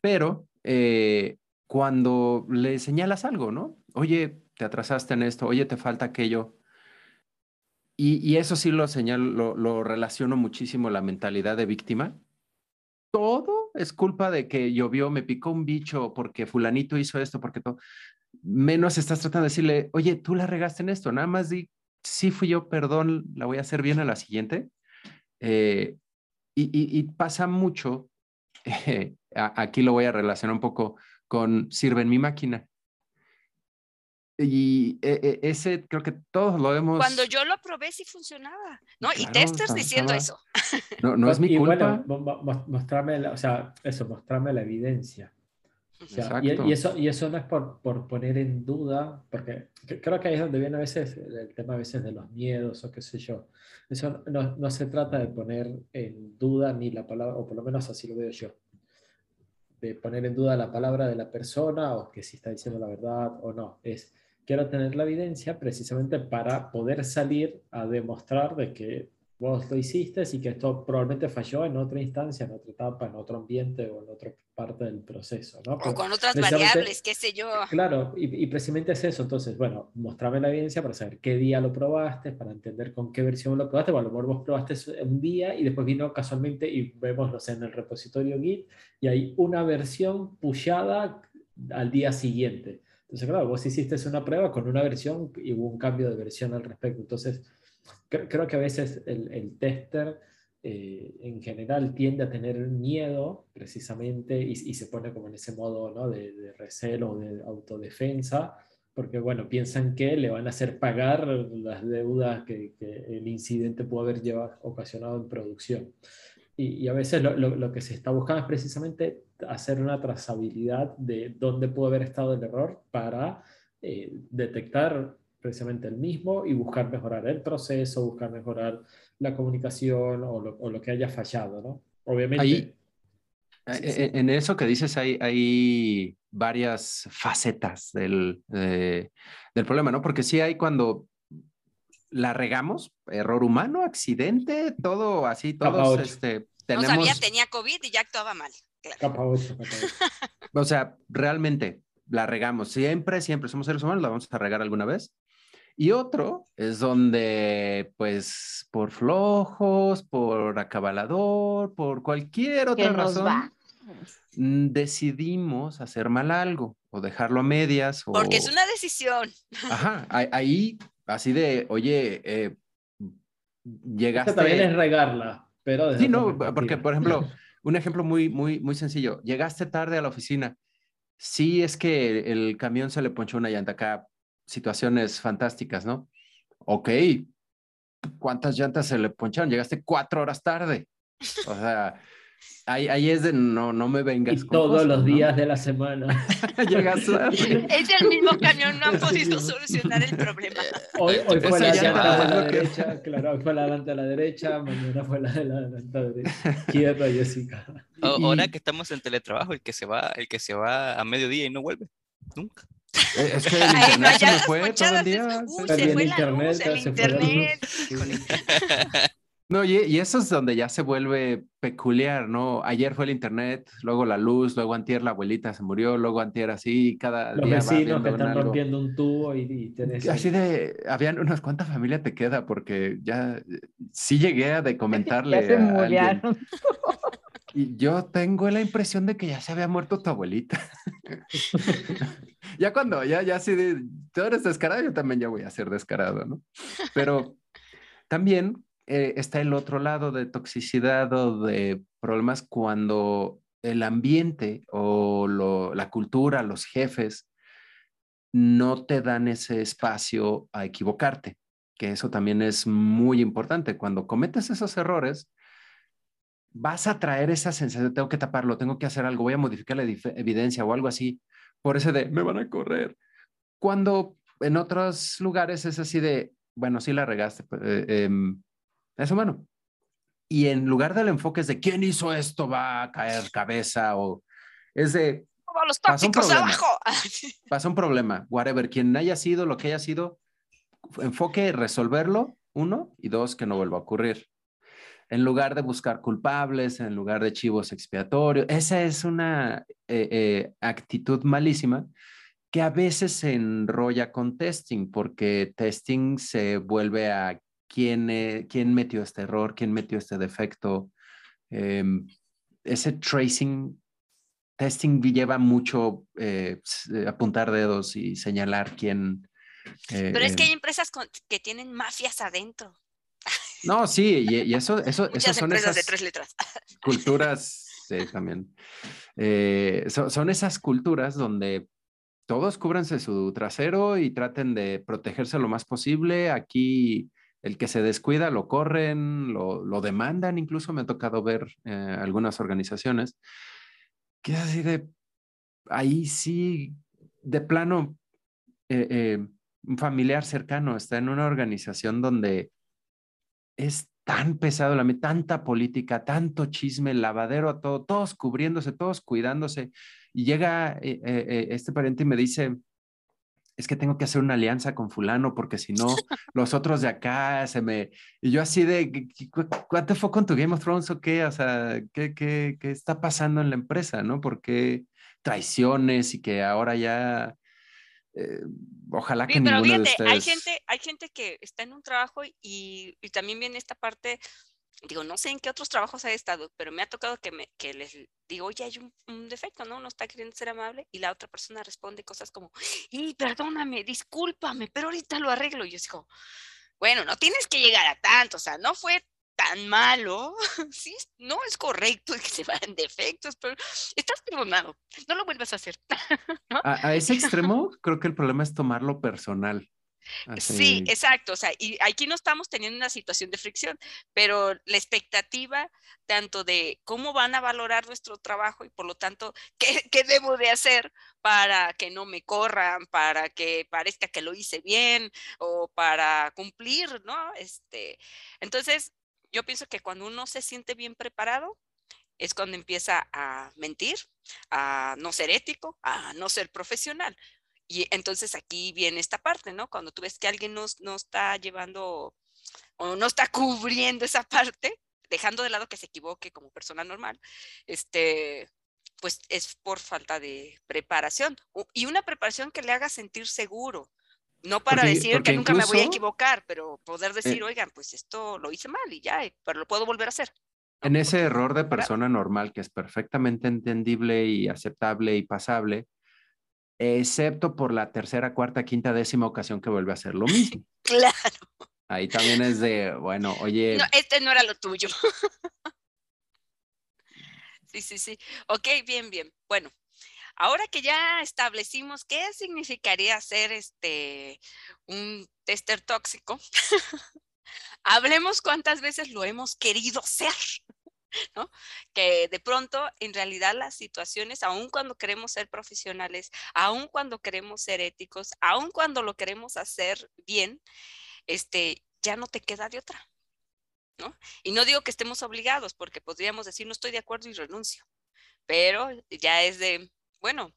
Pero eh, cuando le señalas algo, ¿no? Oye, te atrasaste en esto, oye, te falta aquello. Y, eso sí lo señalo, lo, relaciono muchísimo la mentalidad de víctima. Todo es culpa de que llovió, me picó un bicho porque fulanito hizo esto, porque todo. Menos estás tratando de decirle, oye, tú la regaste en esto, nada más di, sí fui yo, perdón, la voy a hacer bien a la siguiente. Eh, y, pasa mucho, [laughs] aquí lo voy a relacionar un poco con sirve en mi máquina. Y e, e, ese creo que todos lo hemos. Cuando yo lo probé sí funcionaba, ¿no? y testers diciendo eso. [laughs] No, no es mi culpa. mostrarme, o sea, eso, mostrarme la evidencia. y, eso, y eso no es por, por, poner en duda, porque creo que ahí es donde viene a veces el tema a veces de los miedos o qué sé yo. Eso no, no se trata de poner en duda ni la palabra, o por lo menos así lo veo yo, de poner en duda la palabra de la persona o que si está diciendo la verdad o no. Es quiero tener la evidencia precisamente para poder salir a demostrar de que vos lo hiciste y que esto probablemente falló en otra instancia, en otra etapa, en otro ambiente o en otra parte del proceso. ¿no? o con otras variables, qué sé yo. Claro, y, precisamente es eso. Entonces, bueno, mostrame la evidencia para saber qué día lo probaste, para entender con qué versión lo probaste. Bueno, vos probaste un día y después vino casualmente y vemos, no sé, en el repositorio Git y hay una versión pushada al día siguiente. Entonces, claro, vos hiciste una prueba con una versión y hubo un cambio de versión al respecto. Entonces, creo que a veces el, tester eh, en general tiende a tener miedo precisamente y, se pone como en ese modo de, recelo o de autodefensa, porque bueno, piensan que le van a hacer pagar las deudas que, que el incidente pudo haber llevado, ocasionado en producción. Y, y a veces lo, lo, lo, que se está buscando es precisamente hacer una trazabilidad de dónde pudo haber estado el error para eh, detectar precisamente el mismo y buscar mejorar el proceso, buscar mejorar la comunicación o lo, o lo que haya fallado, ¿no? Obviamente. Ahí, eh, eh, En eso que dices, hay, hay varias facetas del, del problema, ¿no? Porque sí hay cuando la regamos, error humano, accidente, todo así, todos este, tenemos... No sabía, tenía COVID y ya actuaba mal. [laughs] o sea, realmente la regamos. Siempre, siempre somos seres humanos, la vamos a regar alguna vez. Y otro es donde, pues, por flojos, por acabalador, por cualquier otra razón, mm, decidimos hacer mal algo o dejarlo a medias. Porque es una decisión. Ajá, ahí, así de, oye, eh, llegaste. también es regarla, pero. Sí, no, porque, por ejemplo. [laughs] Un ejemplo muy, muy, muy sencillo. Llegaste tarde a la oficina. Sí, es que el camión se le ponchó una llanta acá. Situaciones fantásticas, ¿no? Ok. ¿Cuántas llantas se le poncharon? Llegaste cuatro horas tarde. O sea, Ahí, es de no, no me vengas. Y todos los días de la semana. [laughs] Llegas [laughs] Es el mismo camión, no han podido solucionar el problema. Hoy, hoy fue la llanta de la derecha, claro, hoy fue la llanta de la derecha, mañana fue la de la llanta de la izquierda, [laughs] Jessica. Ahora que estamos en teletrabajo, el que se va, el que se va a mediodía y no vuelve, nunca. Eh, es que el internet se me fue todo el día. se fue la luz, el internet. No, y, eso es donde ya se vuelve peculiar, ¿no? Ayer fue el internet, luego la luz, luego antier la abuelita se murió, luego antier así, cada Los día vecinos que están rompiendo un tubo y, y Así de, habían unas cuantas familias te queda, porque ya sí llegué a [laughs] de comentarle ya se murieron. [laughs] Y yo tengo la impresión de que ya se había muerto tu abuelita. [laughs] ya cuando, ya, ya así de, tú eres descarado, yo también ya voy a ser descarado, ¿no? Pero también eh, está el otro lado de toxicidad o de problemas cuando el ambiente o la cultura, los jefes, no te dan ese espacio a equivocarte, que eso también es muy importante. Cuando cometes esos errores, vas a traer esa sensación tengo que taparlo, tengo que hacer algo, voy a modificar la evidencia o algo así, por ese de me van a correr. Cuando en otros lugares es así de bueno, sí la regaste, eh, em, es humano. Y en lugar del enfoque es de quién hizo esto, va a caer cabeza o es de... Los tóxicos abajo. [laughs] Pasa un problema, whatever, quien haya sido, lo que haya sido, enfoque resolverlo, uno, y dos, que no vuelva a ocurrir. En lugar de buscar culpables, en lugar de chivos expiatorios, esa es una eh, eh, actitud malísima que a veces se enrolla con testing, porque testing se vuelve a quién, eh, quién metió este error, quién metió este defecto. Em, ese tracing, testing lleva mucho apuntar dedos y señalar quién, pero es que hay empresas que tienen mafias adentro. [laughs] No, sí, y, eso, eso, esas son esas de tres letras. [laughs] culturas, sí, también. Eh, son esas culturas donde todos cúbranse su trasero y traten de protegerse lo más posible. Aquí el que se descuida lo corren, lo, lo demandan, incluso me ha tocado ver eh, algunas organizaciones que es así de, ahí sí, de plano, eh, un familiar cercano está en una organización donde es tan pesado, la, tanta política, tanto chisme, lavadero a todo, todos cubriéndose, todos cuidándose. Y llega eh, eh, eh, este pariente y me dice, es que tengo que hacer una alianza con fulano porque si no, los otros de acá se me... Y yo así de, ¿cuánto fue con tu Game of Thrones o qué? O sea, ¿qué, qué, qué está pasando en la empresa, no? Porque traiciones y que ahora ya eh, ojalá que pero ninguno de ustedes... hay gente, hay gente que está en un trabajo y, y, también viene esta parte, digo, no sé en qué otros trabajos ha estado, pero me ha tocado que, me, que les digo, oye, hay un, defecto, ¿no? Uno está queriendo ser amable y la otra persona responde cosas como, y perdóname, discúlpame, pero ahorita lo arreglo. Y yo digo, bueno, no tienes que llegar a tanto, o sea, no fue tan malo, [laughs] sí, no es correcto que se vayan defectos, pero estás perdonado, no lo vuelvas a hacer. [laughs] A, ese extremo, creo que el problema es tomarlo personal. Sí, exacto. O sea, y aquí no estamos teniendo una situación de fricción, pero la expectativa tanto de cómo van a valorar nuestro trabajo y por lo tanto, [laughs] qué, qué debo de hacer para que no me corran, para que parezca que lo hice bien o para cumplir, ¿no? Este, entonces, yo pienso que cuando uno se siente bien preparado, es cuando empieza a mentir, a no ser ético, a no ser profesional. Y entonces aquí viene esta parte, ¿no? Cuando tú ves que alguien no, no está llevando o no está [laughs] cubriendo esa parte, dejando de lado que se equivoque como persona normal, este, pues es por falta de preparación y una preparación que le haga sentir seguro, no para decir que nunca me voy a equivocar, pero poder decir, oigan, pues esto lo hice mal y ya, eh, pero lo puedo volver a hacer. En ese error de persona normal, que es perfectamente entendible y aceptable y pasable, excepto por la tercera, cuarta, quinta, décima ocasión que vuelve a hacer lo mismo. [laughs] claro. Ahí también es de, bueno, oye. No, este no era lo tuyo. [laughs] sí, sí, sí. Ok, bien, bien. Bueno, Ahora que ya establecimos qué significaría ser este un tester tóxico, [laughs] hablemos cuántas veces lo hemos querido ser. [laughs] Que de pronto, en realidad, las situaciones, aun cuando queremos ser profesionales, aun cuando queremos ser éticos, aun cuando lo queremos hacer bien, este, ya no te queda de otra, ¿no? Y no digo que estemos obligados, porque podríamos decir, no estoy de acuerdo y renuncio, pero ya es de, bueno,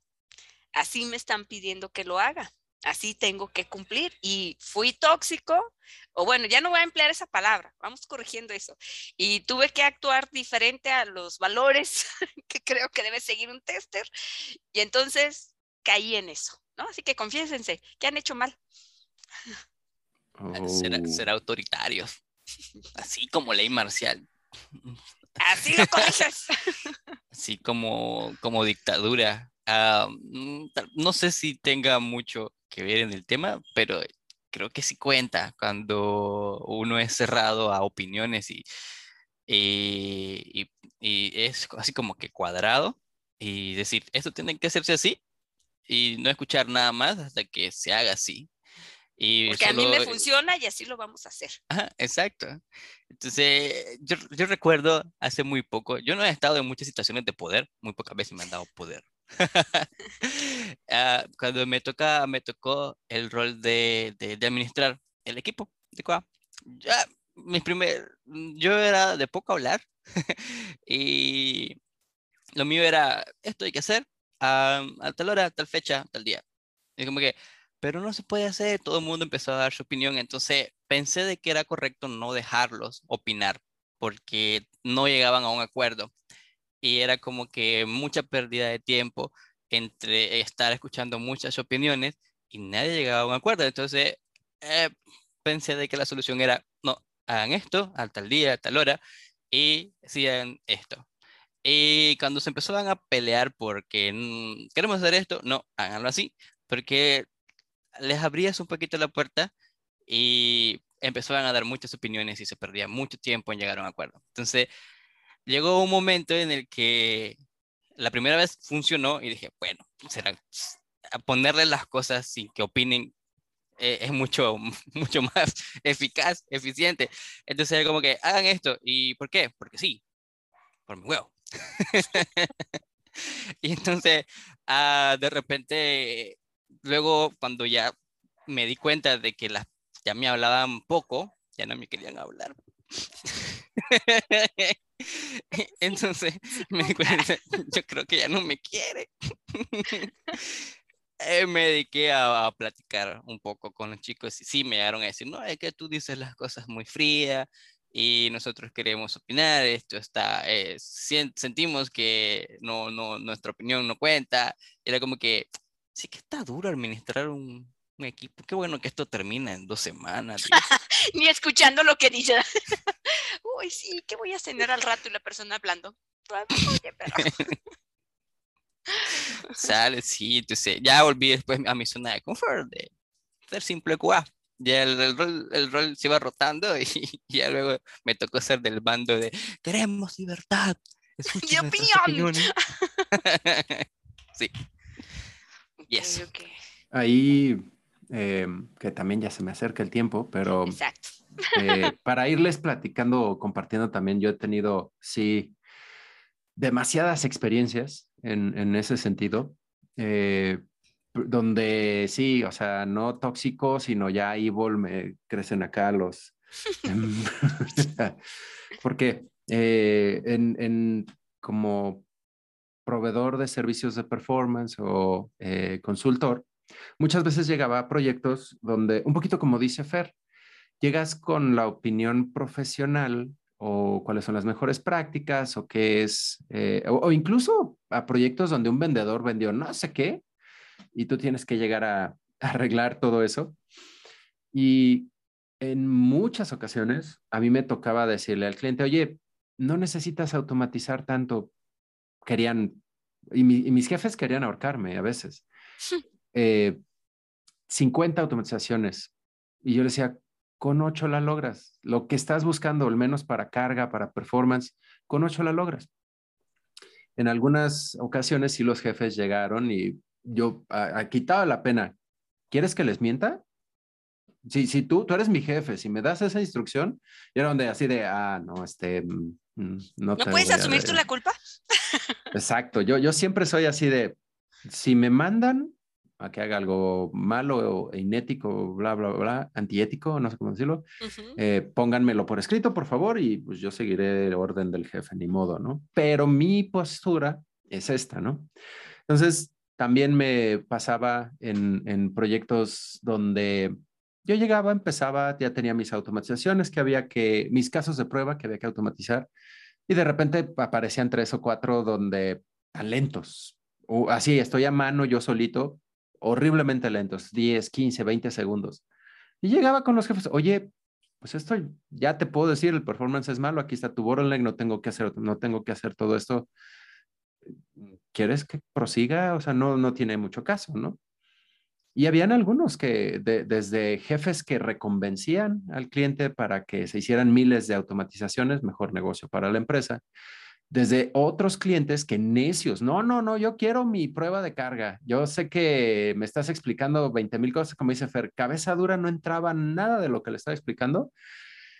así me están pidiendo que lo haga, así tengo que cumplir y fui tóxico, o bueno, ya no voy a emplear esa palabra, vamos corrigiendo eso, y tuve que actuar diferente a los valores [laughs] que creo que debe seguir un tester, y entonces caí en eso, ¿no? Así que confiésense, ¿qué han hecho mal? Ser, oh. autoritarios, [laughs] así como ley marcial. Así lo conoces. [laughs] Así como, como dictadura. Ah, mm, no sé si tenga mucho que ver en el tema, pero creo que sí cuenta cuando uno es cerrado a opiniones y, y, y, es así como que cuadrado y decir, esto tiene que hacerse así y no escuchar nada más hasta que se haga así. Porque a mí me funciona y así lo vamos a hacer. exacto. Entonces, yo, yo, recuerdo hace muy poco, yo no he estado en muchas situaciones de poder, muy pocas veces me han dado poder. [laughs] Ah, cuando me, toca, me tocó el rol de, administrar el equipo. de cuá. Ya, mis primer, yo era de poco hablar [laughs] y lo mío era, esto hay que hacer a, a tal hora, tal fecha, tal día. Y que, pero no se puede hacer, todo el mundo empezó a dar su opinión, entonces pensé de que era correcto no dejarlos opinar porque no llegaban a un acuerdo y era como que mucha pérdida de tiempo entre estar escuchando muchas opiniones y nadie llegaba a un acuerdo. Entonces eh, pensé de que la solución era, no, hagan esto a tal día, a tal hora y sigan esto. Y cuando se empezaban a pelear porque mm, queremos hacer esto, no, háganlo así, porque les abrías un poquito la puerta y empezaban a dar muchas opiniones y se perdía mucho tiempo en llegar a un acuerdo. Entonces, llegó un momento en el que la primera vez funcionó y dije, bueno, será a ponerle las cosas sin que opinen eh, es mucho, [laughs] mucho más eficaz, eficiente. Entonces, como que hagan esto. ¿Y por qué? Porque sí, por mi huevo. [laughs] y entonces, ah, de repente, luego cuando ya me di cuenta de que las, ya me hablaban poco, ya no me querían hablar. [laughs] Entonces me cuenta, yo creo que ya no me quiere. [laughs] Eh, me dediqué a, platicar un poco con los chicos y sí me llegaron a decir, no, es que tú dices las cosas muy frías y nosotros queremos opinar, esto está, eh, sentimos que no, no, nuestra opinión no cuenta. Era como que, sí que está duro administrar un, un equipo. Qué bueno que esto termina en dos semanas. [laughs] Ni escuchando lo que dice. Uy, sí, ¿qué voy a cenar al rato? Y la persona hablando. Oye, [laughs] pero... [laughs] Sale, sí, entonces ya volví después a mi zona de confort, de ser simple QA. Ya el, rol, el rol se iba rotando [laughs] y, ya luego me tocó ser del bando de queremos libertad. ¡Mi opinión! sí. Yes. Ahí, eh, que también ya se me acerca el tiempo, pero eh, para irles platicando, compartiendo también, yo he tenido, sí, demasiadas experiencias en, ese sentido, eh, donde sí, o sea, no tóxico, sino ya evil, me crecen acá los... [laughs] Em, [laughs] porque eh, en, como proveedor de servicios de performance o consultor, muchas veces llegaba a proyectos donde, un poquito como dice Fer, llegas con la opinión profesional o cuáles son las mejores prácticas o qué es, eh, o, incluso a proyectos donde un vendedor vendió no sé qué y tú tienes que llegar a, [laughs] arreglar todo eso. Y en muchas ocasiones a mí me tocaba decirle al cliente, oye, no necesitas automatizar tanto. Querían, y, mis jefes querían ahorcarme a veces. 50 eh, automatizaciones. Y yo le decía, con ocho la logras. Lo que estás buscando, al menos para carga, para performance, con ocho la logras. En algunas ocasiones sí los jefes llegaron y yo a, quitaba la pena. ¿Quieres que les mienta? Si, si tú, tú eres mi jefe, si me das esa instrucción, y era donde así de, ah, no, este, mm, mm, no, ¿No puedes asumir tú la culpa? Exacto, yo, yo siempre soy así de, si me mandan, a que haga algo malo inético, bla, bla, bla, antiético, no sé cómo decirlo, eh, pónganmelo por escrito, por favor, y pues yo seguiré el orden del jefe, ni modo, ¿no? Pero mi postura es esta, ¿no? Entonces, también me pasaba en, en proyectos donde yo llegaba, empezaba, ya tenía mis automatizaciones que había que, mis casos de prueba que había que automatizar, y de repente aparecían tres o cuatro donde tan lentos, o así, estoy a mano yo solito, horriblemente lentos, 10, 15, 20 segundos. Y llegaba con los jefes, oye, pues esto ya te puedo decir, el performance es malo, aquí está tu bottleneck, no tengo que hacer, no tengo que hacer todo esto. ¿Quieres que prosiga? O sea, no, no tiene mucho caso, ¿no? Y habían algunos que, desde jefes que reconvencían al cliente para que se hicieran miles de automatizaciones, mejor negocio para la empresa, desde otros clientes que necios, no, no, no, yo quiero mi prueba de carga. Yo sé que me estás explicando 20 mil cosas, como dice Fer, cabeza dura no entraba nada de lo que le estaba explicando.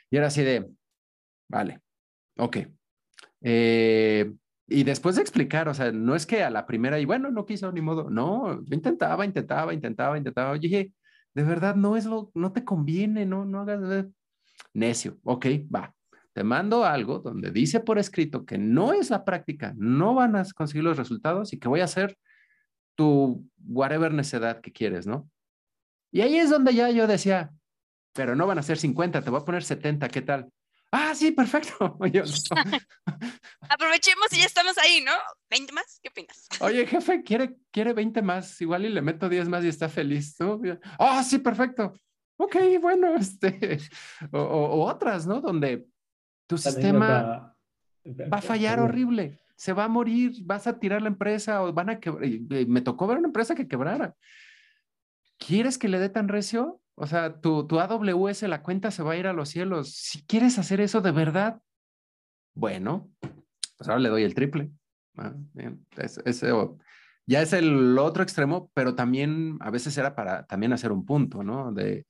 Y era así de, vale, ok. Eh, y después de explicar, o sea, no es que a la primera y bueno, no quiso ni modo, no, intentaba, intentaba, intentaba, intentaba. Oye, De verdad, no es lo, no te conviene, no, no hagas necio. Ok, va. Te mando algo donde dice por escrito que no es la práctica, no van a conseguir los resultados y que voy a hacer tu whatever necedad que quieres, ¿no? Y ahí es donde ya yo decía, pero no van a ser 50, te voy a poner 70, ¿qué tal? Ah, sí, perfecto. [laughs] [laughs] Aprovechemos y ya estamos ahí, ¿no? ¿20 más? ¿Qué opinas? [laughs] Oye, jefe, quiere, quiere 20 más, igual y le meto 10 más y está feliz, ¿no? Ah, sí, perfecto. Ok, bueno, este, o, otras, ¿no? Donde tu sistema va a fallar horrible, se va a morir, vas a tirar la empresa o van a quebrar. Me tocó ver una empresa que quebrara. ¿Quieres que le dé tan recio? O sea, tu, tu AWS, la cuenta se va a ir a los cielos. Si quieres hacer eso de verdad, bueno, pues ahora le doy el triple. Ah, ya es el otro extremo, pero también a veces era para también hacer un punto, ¿no? De,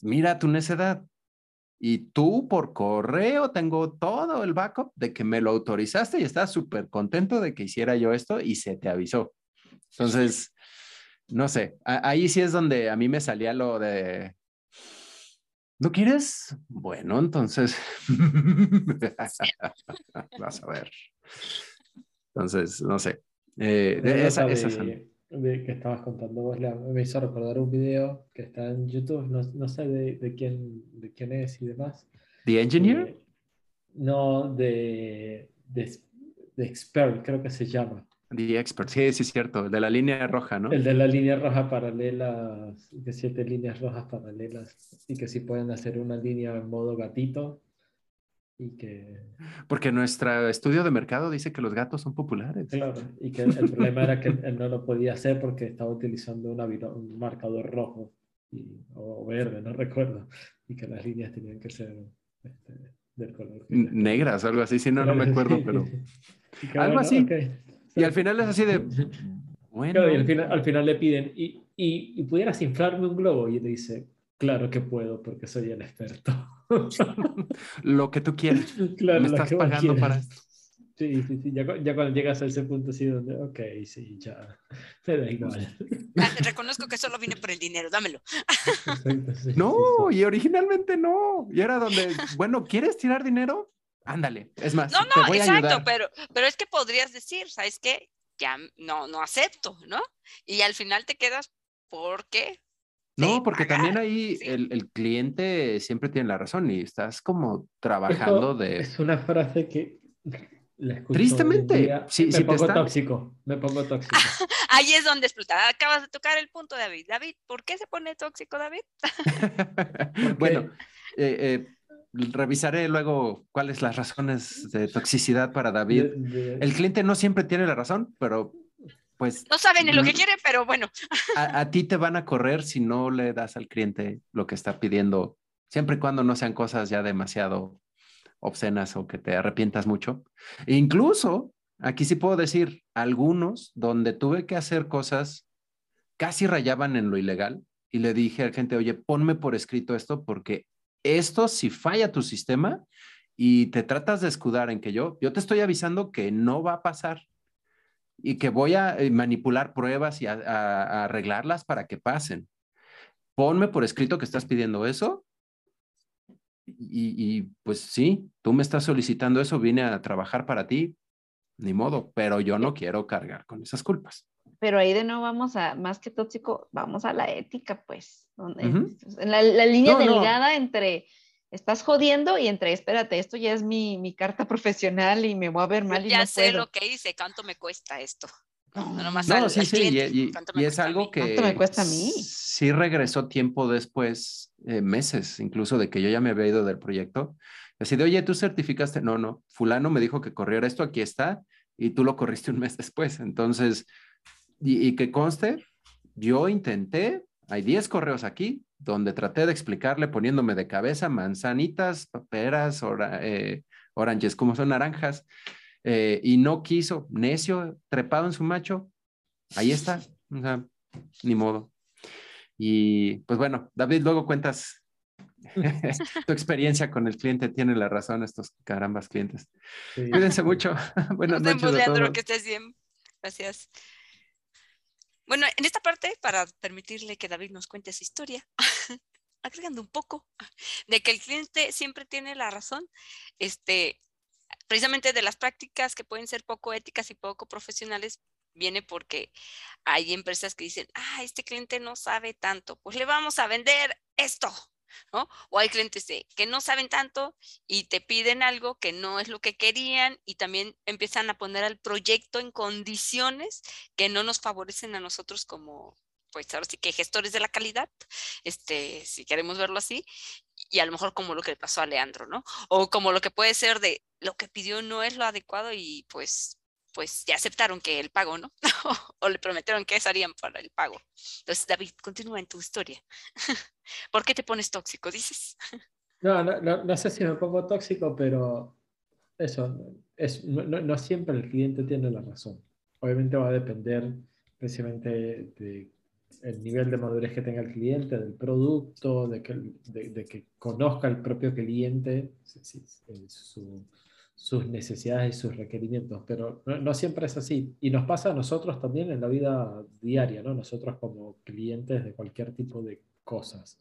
mira tu necedad. Y tú por correo tengo todo el backup de que me lo autorizaste y estás súper contento de que hiciera yo esto y se te avisó. Entonces, no sé, ahí sí es donde a mí me salía lo de, ¿no quieres? Bueno, entonces, [laughs] vas a ver. Entonces, no sé. Eh, esa, de, que estabas contando vos me hizo recordar un video que está en YouTube, no, no sé de, de, quién, de quién es y demás. ¿The Engineer? Eh, no, de, de, de Expert, creo que se llama. The Expert, sí, sí, es cierto, de la línea roja, ¿no? El de la línea roja paralela, de siete líneas rojas paralelas, y que sí pueden hacer una línea en modo gatito. Y que... Porque nuestro estudio de mercado dice que los gatos son populares. Claro, y que el problema era que él no lo podía hacer porque estaba utilizando un marcador rojo o verde, no recuerdo, y que las líneas tenían que ser este, del color. Negras, algo así, si no, no me acuerdo, pero... [laughs] algo así. Y al final es así de, bueno. y al final, al final le piden, ¿y, y, y pudieras inflarme un globo? Y él dice, claro que puedo, porque soy el experto. [laughs] Lo que tú quieres. [laughs] Claro, Me estás pagando para esto. Sí, sí, sí. Ya, ya, cuando llegas a ese punto así donde, ok, sí, ya. Pero igual. Ah, reconozco que solo vine por el dinero, dámelo. no, y originalmente no. Y era donde, bueno, ¿quieres tirar dinero? Ándale, es más. No, no, exacto, pero, pero es que podrías decir, ¿sabes qué? Ya no, no acepto, ¿no? Y al final te quedas porque. No, porque también ahí el, el, cliente siempre tiene la razón y estás como trabajando de. Es una frase que. [laughs] Tristemente, sí, me pongo tóxico, me pongo tóxico. [laughs] Ahí es donde explota. Acabas de tocar el punto, David. David, ¿por qué se pone tóxico, David? [laughs] bueno, eh, eh, revisaré luego cuáles las razones de toxicidad para David. El cliente no siempre tiene la razón, pero pues... No saben ni lo que quiere, pero bueno. [laughs] A, ti te van a correr si no le das al cliente lo que está pidiendo, siempre y cuando no sean cosas ya demasiado obscenas o que te arrepientas mucho. E incluso, aquí sí puedo decir, algunos donde tuve que hacer cosas casi rayaban en lo ilegal y le dije al cliente, oye, ponme por escrito esto porque esto si falla tu sistema y te tratas de escudar en que yo, yo te estoy avisando que no va a pasar y que voy a eh, manipular pruebas y a, arreglarlas para que pasen. Ponme por escrito que estás pidiendo eso y, pues sí, tú me estás solicitando eso, vine a trabajar para ti, ni modo, pero yo no quiero cargar con esas culpas. Pero ahí de nuevo vamos a, más que tóxico, vamos a la ética, pues. En la, línea delgada entre estás jodiendo y entre espérate, esto ya es mi, mi, carta [laughs] profesional y me voy a ver mal. Y ya sé lo que hice, ¿cuánto me cuesta esto? No, no sí, sí, y, es algo que ¿Cuánto me cuesta a mí? sí regresó tiempo después, eh, meses incluso de que yo ya me había ido del proyecto. Así de, oye, tú certificaste, no, no, fulano me dijo que corriera esto, aquí está, y tú lo corriste un mes [laughs] después. Entonces, y, que conste, yo intenté, hay 10 correos aquí, donde traté de explicarle poniéndome de cabeza manzanitas, peras, eh, oranges, como son naranjas, eh, y no quiso, necio, trepado en su macho, ahí está, o sea, ni modo. Y pues bueno, David, luego cuentas [laughs] tu experiencia con el cliente, tiene la razón estos carambas clientes. Cuídense mucho. [laughs] Buenas noches. que estés bien. Gracias. Bueno, en esta parte, para permitirle que David nos cuente su historia, [laughs] agregando un poco de que el cliente siempre tiene la razón, este, precisamente de las prácticas que pueden ser poco éticas y poco profesionales, viene porque hay empresas que dicen, ah, este cliente no sabe tanto, pues le vamos a vender esto, ¿no? O hay clientes que no saben tanto y te piden algo que no es lo que querían y también empiezan a poner al proyecto en condiciones que no nos favorecen a nosotros como, pues ahora sí que gestores de la calidad, este, si queremos verlo así, y a lo mejor como lo que le pasó a Leandro, ¿no? O como lo que puede ser de lo que pidió no es lo adecuado y pues pues ya aceptaron que el pago, ¿no? [laughs] o le prometieron que harían para el pago. Entonces, David, continúa en tu historia. [laughs] ¿Por qué te pones tóxico, dices? no, no, no, sé si me pongo tóxico, pero eso, es, no, siempre el cliente tiene la razón. Obviamente va a depender precisamente del el nivel de madurez que tenga el cliente, del producto, de que, de, que conozca el propio cliente su, sus necesidades y sus requerimientos, pero no, siempre es así. Y nos pasa a nosotros también en la vida diaria, ¿no? Nosotros como clientes de cualquier tipo de cosas.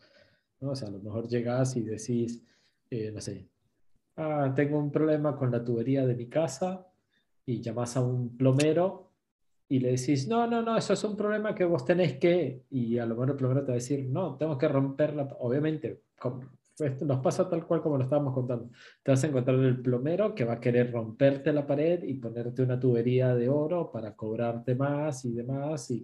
¿no? O sea, a lo mejor llegas y decís, eh, no sé, ah, tengo un problema con la tubería de mi casa y llamas a un plomero y le decís, no, no, no, eso es un problema que vos tenés que, y a lo mejor el plomero te va a decir, no, tengo que romperla, obviamente, esto nos pasa tal cual como lo estábamos contando. Te vas a encontrar el plomero que va a querer romperte la pared y ponerte una tubería de oro para cobrarte más y demás y,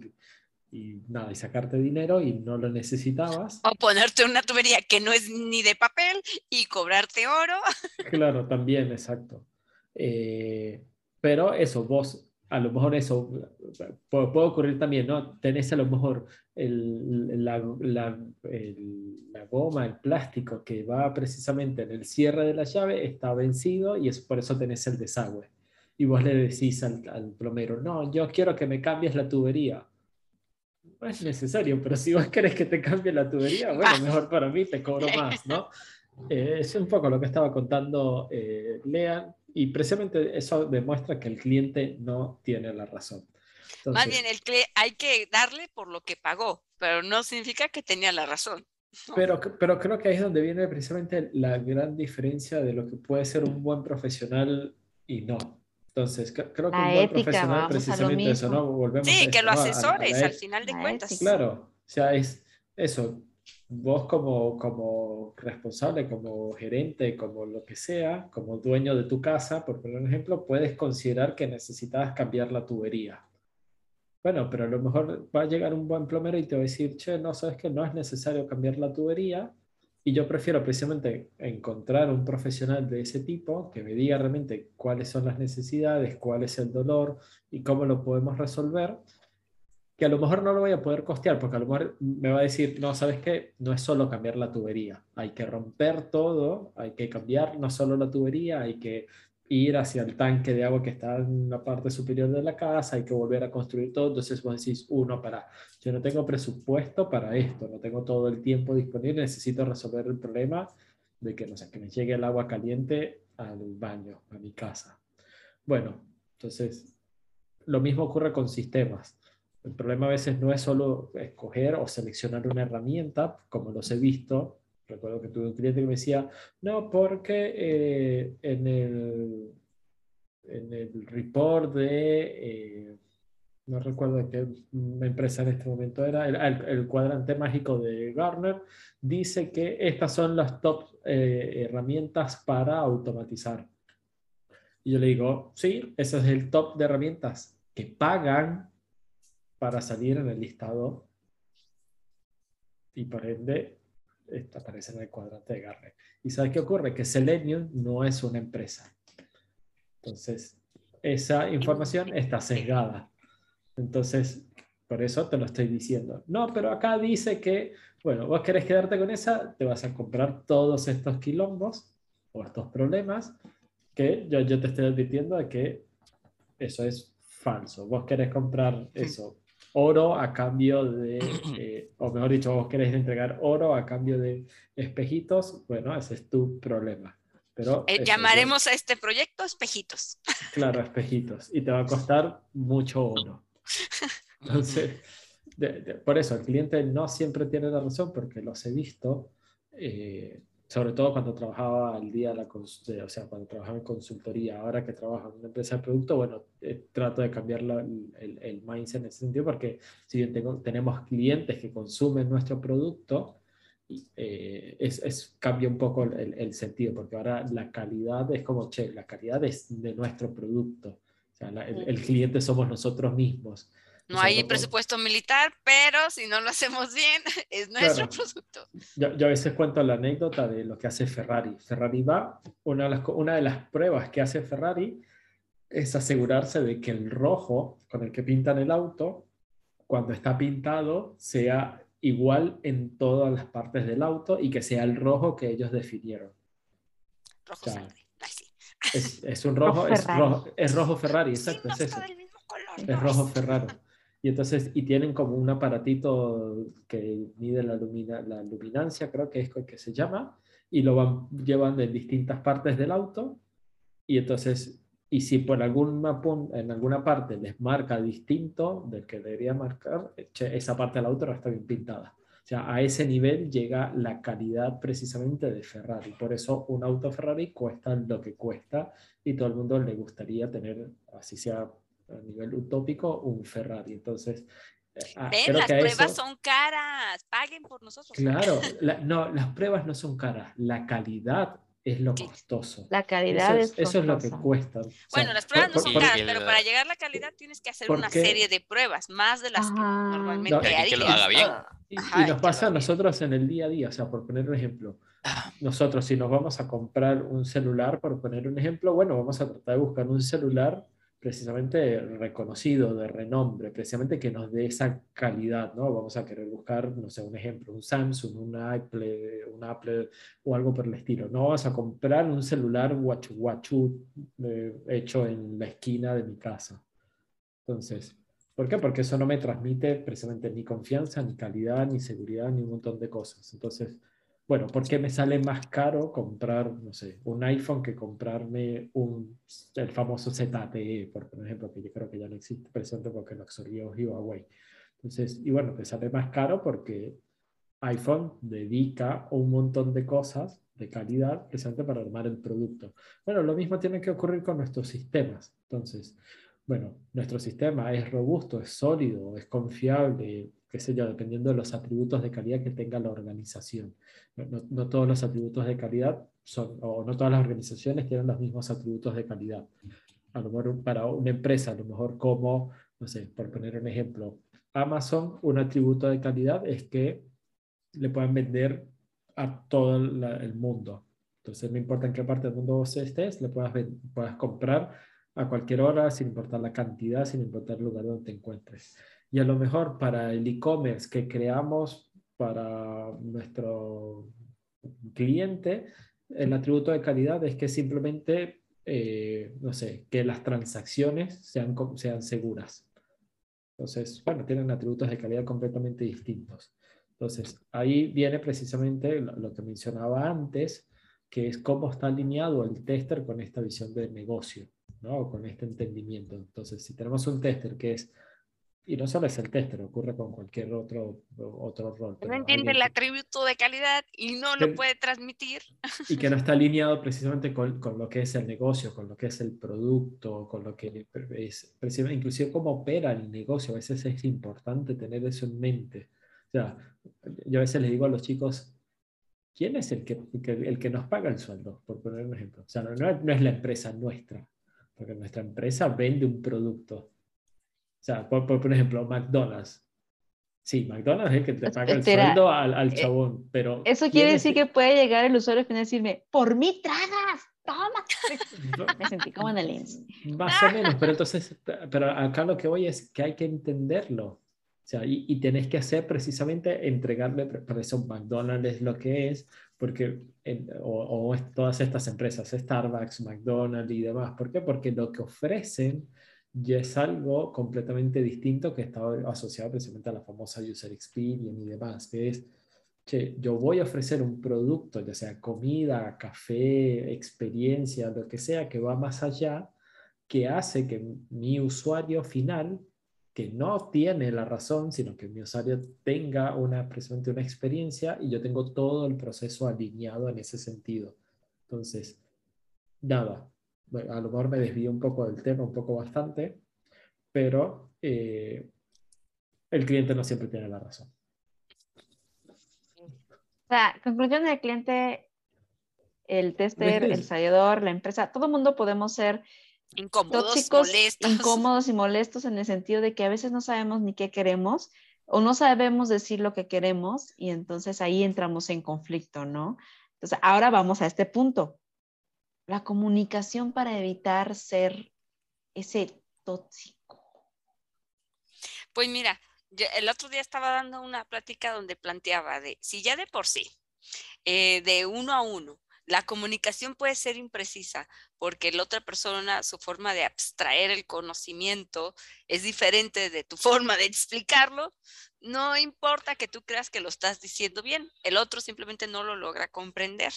y nada, y sacarte dinero y no lo necesitabas. O ponerte una tubería que no es ni de papel y cobrarte oro. Claro, también, exacto. Eh, pero eso, vos a lo mejor eso puede, ocurrir también, ¿no? Tenés a lo mejor el, la, la, la, goma, el plástico que va precisamente en el cierre de la llave, está vencido y es por eso tenés el desagüe. Y vos le decís al, al plomero, no, yo quiero que me cambies la tubería. No es necesario, pero si vos querés que te cambie la tubería, [laughs] bueno, mejor para mí, te cobro más, ¿no? Eh, es un poco lo que estaba contando eh, Lea, y precisamente eso demuestra que el cliente no tiene la razón. Más bien, el hay que darle por lo que pagó, pero no significa que tenía la razón. Pero, pero creo que ahí es donde viene precisamente la gran diferencia de lo que puede ser un buen profesional y no. Entonces, creo que un buen profesional precisamente eso, ¿no? Volvemos sí, que lo asesores al final de cuentas. Claro, o sea, es eso, vos como, como responsable, como gerente, como lo que sea, como dueño de tu casa, por poner un ejemplo, puedes considerar que necesitas cambiar la tubería. Bueno, pero a lo mejor va a llegar un buen plomero y te va a decir, che, no, sabes que no es necesario cambiar la tubería. Y yo prefiero precisamente encontrar un profesional de ese tipo que me diga realmente cuáles son las necesidades, cuál es el dolor y cómo lo podemos resolver que a lo mejor no lo voy a poder costear, porque a lo mejor me va a decir, no, ¿sabes qué? No es solo cambiar la tubería, hay que romper todo, hay que cambiar no solo la tubería, hay que ir hacia el tanque de agua que está en la parte superior de la casa, hay que volver a construir todo, entonces vos decís, uno, para, yo no tengo presupuesto para esto, no tengo todo el tiempo disponible, necesito resolver el problema de que, no sé, que me llegue el agua caliente al baño, a mi casa. Bueno, entonces, lo mismo ocurre con sistemas el problema a veces no es solo escoger o seleccionar una herramienta, como los he visto. Recuerdo que tuve un cliente que me decía, no, porque eh, en, el, en el report de, eh, no recuerdo qué empresa en este momento era, el, cuadrante mágico de Garner, dice que estas son las top eh, herramientas para automatizar. Y yo le digo, sí, ese es el top de herramientas que pagan para salir en el listado y por ende aparece en el cuadrante de Gartner. ¿Y sabes qué ocurre? Que Selenium no es una empresa. Entonces, esa información está sesgada. Entonces, por eso te lo estoy diciendo. No, pero acá dice que, bueno, vos querés quedarte con esa, te vas a comprar todos estos quilombos o estos problemas que yo, yo te estoy advirtiendo de que eso es falso. Vos querés comprar eso oro a cambio de, [clears throat] eh, o mejor dicho, vos querés entregar oro a cambio de espejitos, bueno, ese es tu problema. Pero eh, llamaremos a este proyecto espejitos. [laughs] Claro, espejitos. Y te va a costar mucho oro. [laughs] Entonces, por eso, el cliente no siempre tiene la razón porque los he visto, eh, sobre todo cuando trabajaba al día, la, o sea, cuando trabajaba en consultoría, ahora que trabajo en una empresa de producto, bueno, eh, trato de cambiar el, el, mindset en ese sentido porque si bien tengo, tenemos clientes que consumen nuestro producto, eh, es, es, cambia un poco el, el, sentido, porque ahora la calidad es como, che, la calidad es de nuestro producto, o sea, el, cliente somos nosotros mismos. No hay presupuesto militar, pero si no lo hacemos bien, [laughs] es nuestro producto. Yo, yo, a veces cuento la anécdota de lo que hace Ferrari. Ferrari va, una de, las, una de las pruebas que hace Ferrari es asegurarse de que el rojo con el que pintan el auto, cuando está pintado, sea igual en todas las partes del auto y que sea el rojo que ellos definieron. Rojo Ferrari. Es, un rojo, es rojo, es rojo Ferrari, exacto, es eso. Es rojo Ferrari. Y entonces, y tienen como un aparatito que mide la, luminancia, creo que es que se llama, y lo van, llevan de distintas partes del auto. Y entonces, y si por alguna, en alguna parte les marca distinto del que debería marcar, esa parte del auto no está bien pintada. O sea, a ese nivel llega la calidad precisamente de Ferrari. Por eso un auto Ferrari cuesta lo que cuesta y todo el mundo le gustaría tener, así sea a nivel utópico un Ferrari. Entonces, eh, ah, Ven, las pruebas son caras, paguen por nosotros. Claro, [laughs] no, las pruebas no son caras, la calidad es lo costoso. La calidad eso es, Eso es lo que cuesta. bueno, las pruebas no son caras, pero para llegar a la calidad tienes que hacer una serie de pruebas, más de las que normalmente harías. Que lo haga bien. Y, nos pasa a nosotros en el día a día, o sea, por poner un ejemplo, ah. nosotros si nos vamos a comprar un celular, por poner un ejemplo, bueno, vamos a tratar de buscar un celular precisamente reconocido, de renombre, precisamente que nos dé esa calidad, ¿no? Vamos a querer buscar, no sé, un ejemplo, un Samsung, un Apple, un Apple o algo por el estilo. No vamos a comprar un celular guachu guachu eh, hecho en la esquina de mi casa. Entonces, ¿por qué? Porque eso no me transmite precisamente ni confianza, ni calidad, ni seguridad, ni un montón de cosas. Entonces, bueno, ¿por qué me sale más caro comprar, no sé, un iPhone que comprarme un, el famoso ZTE, por ejemplo, que yo creo que ya no existe presente porque lo absorbió Huawei. Entonces, y bueno, te sale más caro porque iPhone dedica un montón de cosas de calidad precisamente para armar el producto. Bueno, lo mismo tiene que ocurrir con nuestros sistemas. Entonces, bueno, nuestro sistema es robusto, es sólido, es confiable, qué sé yo, dependiendo de los atributos de calidad que tenga la organización. No, todos los atributos de calidad son, o no todas las organizaciones tienen los mismos atributos de calidad. A lo mejor para una empresa, a lo mejor como, no sé, por poner un ejemplo, Amazon, un atributo de calidad es que le puedan vender a todo el mundo. Entonces, no importa en qué parte del mundo vos estés, le puedas, puedas comprar a cualquier hora, sin importar la cantidad, sin importar el lugar donde te encuentres. Y a lo mejor para el e-commerce que creamos para nuestro cliente, el atributo de calidad es que simplemente, eh, no sé, que las transacciones sean, sean seguras. Entonces, bueno, tienen atributos de calidad completamente distintos. Entonces, ahí viene precisamente lo, que mencionaba antes, que es cómo está alineado el tester con esta visión de negocio, ¿no? Con este entendimiento. Entonces, si tenemos un tester que es y no solo es el tester, ocurre con cualquier otro, otro rol. No entiende el atributo de calidad y no lo puede transmitir. Y que no [laughs] está alineado precisamente con, con, lo que es el negocio, con lo que es el producto, con lo que es, inclusive cómo opera el negocio. A veces es importante tener eso en mente. O sea, yo a veces les digo a los chicos, ¿quién es el que, el que nos paga el sueldo? Por poner un ejemplo. O sea, no, no es la empresa nuestra, porque nuestra empresa vende un producto sea, por, por, ejemplo, McDonald's. Sí, McDonald's es el que te paga el sueldo al, al eh, chabón, pero... Eso quiere decir que puede llegar el usuario final y decirme, por mí tragas, toma. [laughs] Me sentí como en el INS. Más o menos, pero entonces, pero acá lo que voy es que hay que entenderlo. O sea, y, y tenés que hacer precisamente entregarle, por eso McDonald's es lo que es, porque, o, o, todas estas empresas, Starbucks, McDonald's y demás, ¿por qué? Porque lo que ofrecen y es algo completamente distinto que está asociado precisamente a la famosa user experience y demás, que es, che, yo voy a ofrecer un producto, ya sea comida, café, experiencia, lo que sea, que va más allá, que hace que mi usuario final que no tiene la razón, sino que mi usuario tenga una, precisamente una experiencia y yo tengo todo el proceso alineado en ese sentido. Entonces, nada, a lo mejor me desvío un poco del tema, un poco bastante, pero eh, el cliente no siempre tiene la razón. O sea, conclusión del cliente, el tester, el ensayador, la empresa, todo el mundo podemos ser incómodos, molestos. incómodos y molestos en el sentido de que a veces no sabemos ni qué queremos o no sabemos decir lo que queremos y entonces ahí entramos en conflicto, ¿no? Entonces, ahora vamos a este punto. La comunicación para evitar ser ese tóxico. Pues mira, el otro día estaba dando una plática donde planteaba de si ya de por sí, eh, de uno a uno, la comunicación puede ser imprecisa porque la otra persona, su forma de abstraer el conocimiento es diferente de tu [laughs] forma de explicarlo. No importa que tú creas que lo estás diciendo bien, el otro simplemente no lo logra comprender.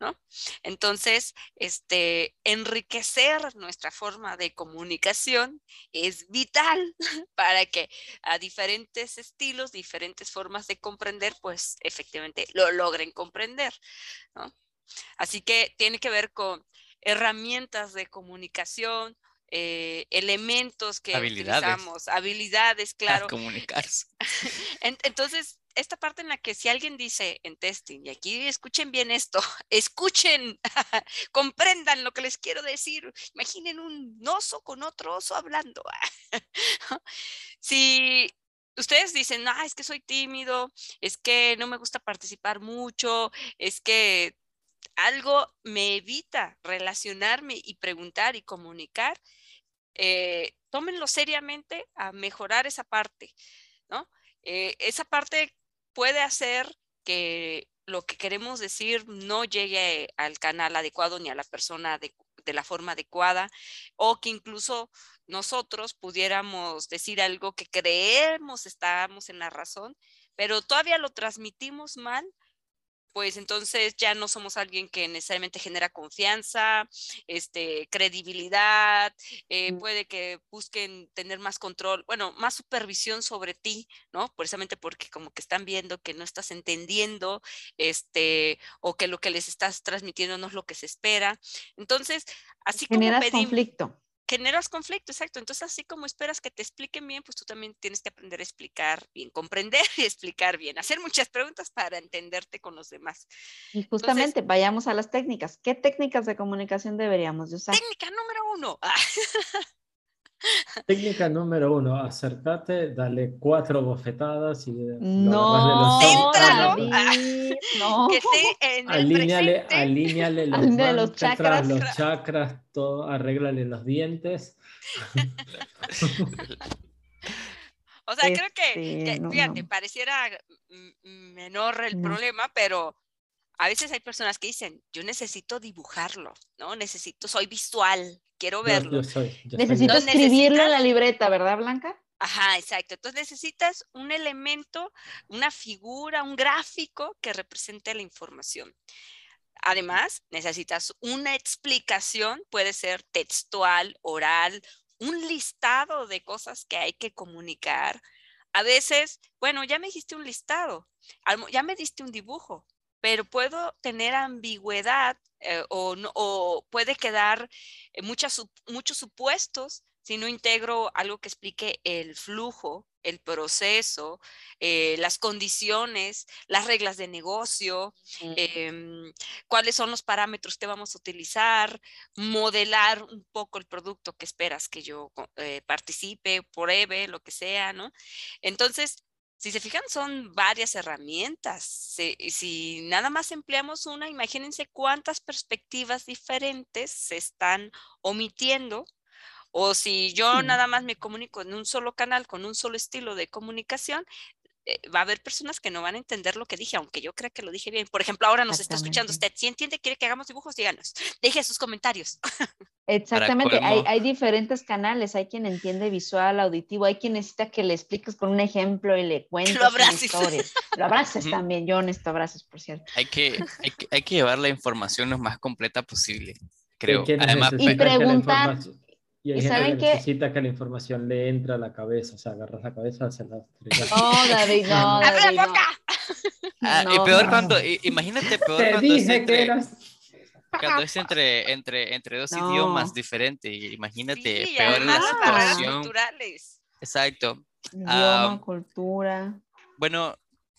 ¿No? Entonces, este, enriquecer nuestra forma de comunicación es vital [laughs] para que a diferentes estilos, diferentes formas de comprender, pues efectivamente lo logren comprender. Así que tiene que ver con herramientas de comunicación, eh, elementos que utilizamos, habilidades, [laughs] claro. comunicarse. [laughs] Entonces, esta parte en la que si alguien dice en testing, y aquí escuchen bien esto, [laughs] escuchen, comprendan lo que les quiero decir, imaginen un oso con otro oso hablando. si ustedes dicen, ah, es que soy tímido, es que no me gusta participar mucho, es que algo me evita relacionarme y preguntar y comunicar, eh, tómenlo seriamente a mejorar esa parte, ¿no? Eh, esa parte puede hacer que lo que queremos decir no llegue al canal adecuado ni a la persona de, de la forma adecuada o que incluso nosotros pudiéramos decir algo que creemos estábamos en la razón, pero todavía lo transmitimos mal pues entonces ya no somos alguien que necesariamente genera confianza, este, credibilidad, eh, mm. puede que busquen tener más control, bueno, más supervisión sobre ti, ¿no? Precisamente porque como que están viendo que no estás entendiendo, este, o que lo que les estás transmitiendo no es lo que se espera. Entonces, así como pedimos, conflicto generas conflicto, exacto. Entonces, así como esperas que te expliquen bien, pues tú también tienes que aprender a explicar bien, comprender [laughs] y explicar bien, hacer muchas preguntas para entenderte con los demás. Y justamente, vayamos a las técnicas. ¿Qué técnicas de comunicación deberíamos usar? Técnica número uno. [laughs] Técnica número uno, acércate, dale cuatro bofetadas y no, céntralo, no. [laughs] que esté en alíñale, alíñale los, los chakras, los chakras, todo, arréglale los dientes. o sea, creo que, este, fíjate, pareciera menor el problema, pero a veces hay personas que dicen, yo necesito dibujarlo, ¿no? Necesito, soy visual, quiero verlo. necesito escribirlo en la libreta, ¿verdad, Blanca? Ajá, exacto. Entonces necesitas un elemento, una figura, un gráfico que represente la información. Además, necesitas una explicación, puede ser textual, oral, un listado de cosas que hay que comunicar. A veces, bueno, ya me dijiste un listado, ya me diste un dibujo, pero puedo tener ambigüedad eh, o, o, puede quedar eh, muchas, muchos supuestos si no integro algo que explique el flujo, el proceso, eh, las condiciones, las reglas de negocio, em, cuáles son los parámetros que vamos a utilizar, modelar un poco el producto que esperas que yo participe, pruebe, lo que sea, ¿no? Entonces, si se fijan, son varias herramientas. Si, si, nada más empleamos una, imagínense cuántas perspectivas diferentes se están omitiendo. O si yo nada más me comunico en un solo canal, con un solo estilo de comunicación, va a haber personas que no van a entender lo que dije, aunque yo crea que lo dije bien. Por ejemplo, ahora nos está escuchando usted. Si entiende, quiere que hagamos dibujos, díganos. [laughs] Deje sus comentarios. [laughs] Exactamente, hay, hay, diferentes canales, hay quien entiende visual, auditivo, hay quien necesita que le expliques con un ejemplo y le [laughs] cuentes lo historias. Lo abraces también, yo necesito abrazos, por cierto. Hay que, hay que, hay que llevar la información lo más completa posible, creo. y preguntar. Y hay gente que necesita que la información le entre a la cabeza, o sea, agarras la cabeza, se la No, David, no, [laughs] David, no. Ah, y peor cuando, imagínate peor Te cuando dije es entre, que eras... cuando es entre, entre, entre dos idiomas diferentes, imagínate peor la situación. Culturales. Exacto. Idioma, cultura. Bueno,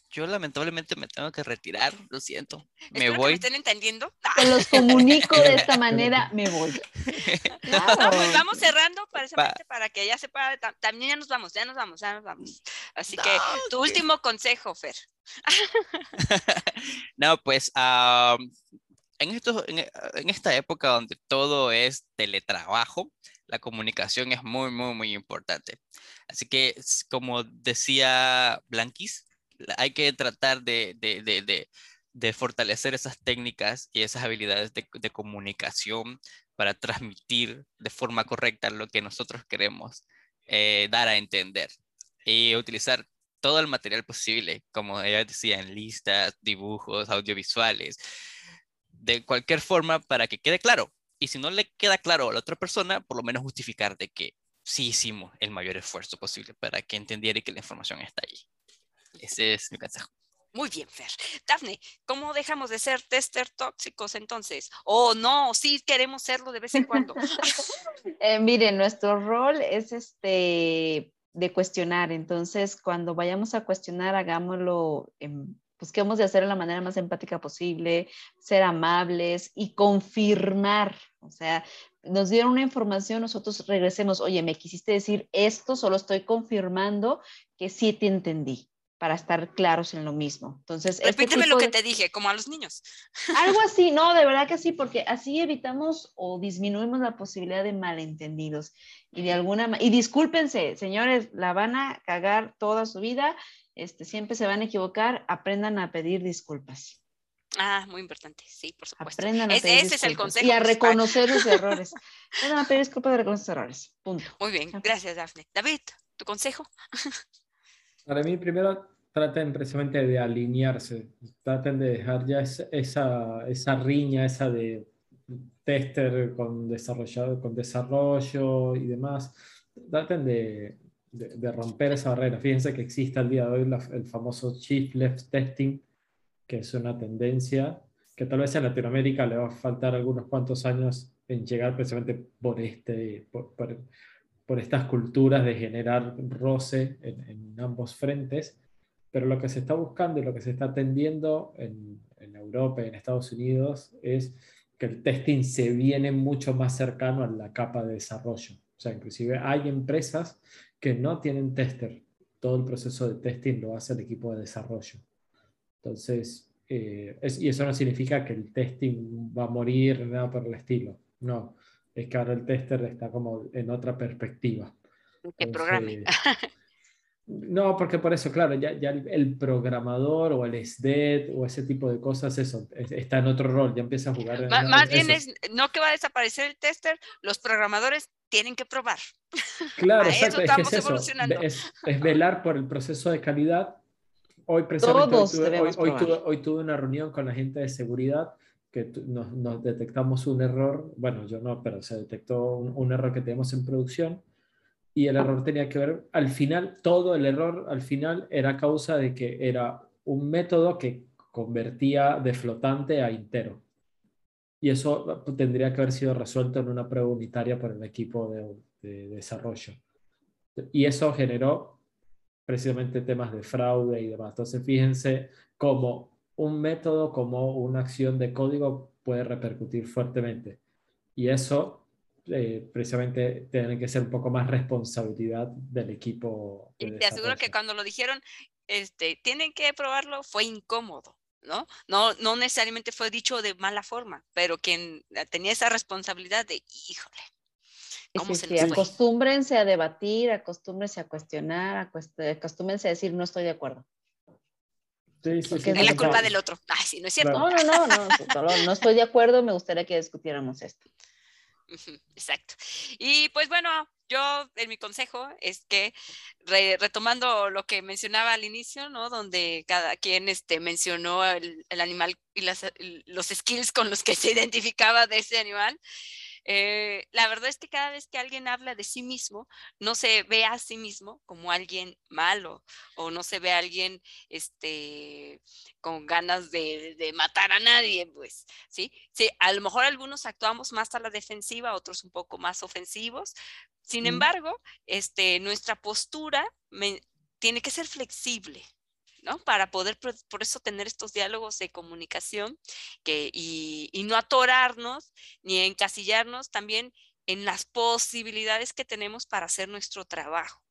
yo lamentablemente me tengo que retirar, lo siento. Me voy. ¿Me están entendiendo? Se los comunico de esta [laughs] manera, me voy. [laughs] vamos, cerrando para, para que ya sepa, también ya nos vamos, ya nos vamos, ya nos vamos. Así que tu último consejo, Fer. [laughs] no, pues en, esto, en esta época donde todo es teletrabajo, la comunicación es muy, muy, muy importante. Así que, como decía Blanquis, hay que tratar de, fortalecer esas técnicas y esas habilidades de, comunicación para transmitir de forma correcta lo que nosotros queremos eh, dar a entender y utilizar todo el material posible, como ella decía, en listas, dibujos, audiovisuales, de cualquier forma para que quede claro. Y si no le queda claro a la otra persona, por lo menos justificar de que sí hicimos el mayor esfuerzo posible para que entendiera que la información está ahí. Ese es mi consejo. Muy bien, Fer. Dafne, ¿cómo dejamos de ser tester tóxicos entonces? O no, sí queremos serlo de vez en cuando. [laughs] eh, miren, nuestro rol es este de cuestionar. Entonces, cuando vayamos a cuestionar, hagámoslo, pues que hemos de hacer de la manera más empática posible, ser amables y confirmar. O sea, nos dieron una información, nosotros regresemos, oye, me quisiste decir esto, solo estoy confirmando que sí te entendí para estar claros en lo mismo. Entonces, este repíteme lo que te dije, como a los niños. Algo [laughs] así, no, de verdad que sí, porque así evitamos o disminuimos la posibilidad de malentendidos. Y de alguna y discúlpense, señores, la van a cagar toda su vida, este, siempre se van a equivocar, aprendan a pedir disculpas. Ah, muy importante, sí, por supuesto. Aprendan a pedir ese es el consejo. Y a reconocer los [laughs] errores. Aprendan a pedir disculpas y reconocer sus errores. Punto. Muy bien, gracias, Daphne. David, ¿tu consejo? [laughs] Para mí, primero, traten precisamente de alinearse, traten de dejar ya esa, esa riña, esa de tester con, desarrollado, con desarrollo y demás. Traten de, de, romper esa barrera. Fíjense que existe al día de hoy el famoso Chief Left Testing, que es una tendencia que tal vez en Latinoamérica le va a faltar algunos cuantos años en llegar precisamente por, este, por, por estas culturas de generar roce en, ambos frentes, pero lo que se está buscando y lo que se está atendiendo en, en Europa y en Estados Unidos es que el testing se viene mucho más cercano a la capa de desarrollo. O sea, inclusive hay empresas que no tienen tester. Todo el proceso de testing lo hace el equipo de desarrollo. Entonces, eh, y eso no significa que el testing va a morir, nada por el estilo. No, es que ahora el tester está como en otra perspectiva. Que programe. [laughs] No, porque por eso, claro, ya, ya el programador o el SDET o ese tipo de cosas, eso, está en otro rol, ya empieza a jugar. más bien es, no que va a desaparecer el tester, los programadores tienen que probar. Claro, [laughs] exacto, es, que es, eso, es, velar por el proceso de calidad. Hoy precisamente hoy tuve, hoy tuve una reunión con la gente de seguridad que nos, detectamos un error, bueno, yo no, pero se detectó un, error que tenemos en producción y el error tenía que ver, al final, todo el error al final era causa de que era un método que convertía de flotante a entero. Y eso tendría que haber sido resuelto en una prueba unitaria por el equipo de, de desarrollo. Y eso generó precisamente temas de fraude y demás. Entonces, fíjense cómo un método como una acción de código puede repercutir fuertemente. Y eso eh, precisamente tiene que ser un poco más responsabilidad del equipo. y te aseguro que cuando lo dijeron, este, tienen que probarlo, fue incómodo. ¿no? No, no necesariamente fue dicho de mala forma, pero quien tenía esa responsabilidad de, híjole, ¿cómo se sí, acostúmbrense a debatir, acostúmbrense a cuestionar, acostúmbrense a decir no estoy de acuerdo. Sí, es la culpa del otro. Ay, sí, no es cierto. No, no, no, no, no estoy de acuerdo, me gustaría que discutiéramos esto. Exacto. Y pues bueno, yo en mi consejo es que retomando lo que mencionaba al inicio, ¿no? Donde cada quien este, mencionó el, animal y las, los skills con los que se identificaba de ese animal, eh, la verdad es que cada vez que alguien habla de sí mismo, no se ve a sí mismo como alguien malo o no se ve a alguien este, con ganas de, de matar a nadie, pues, ¿sí? Sí, a lo mejor algunos actuamos más a la defensiva, otros un poco más ofensivos. Sin embargo, este, nuestra postura tiene que ser flexible, ¿no? Para poder, por, eso, tener estos diálogos de comunicación que, y, y, no atorarnos ni encasillarnos también en las posibilidades que tenemos para hacer nuestro trabajo.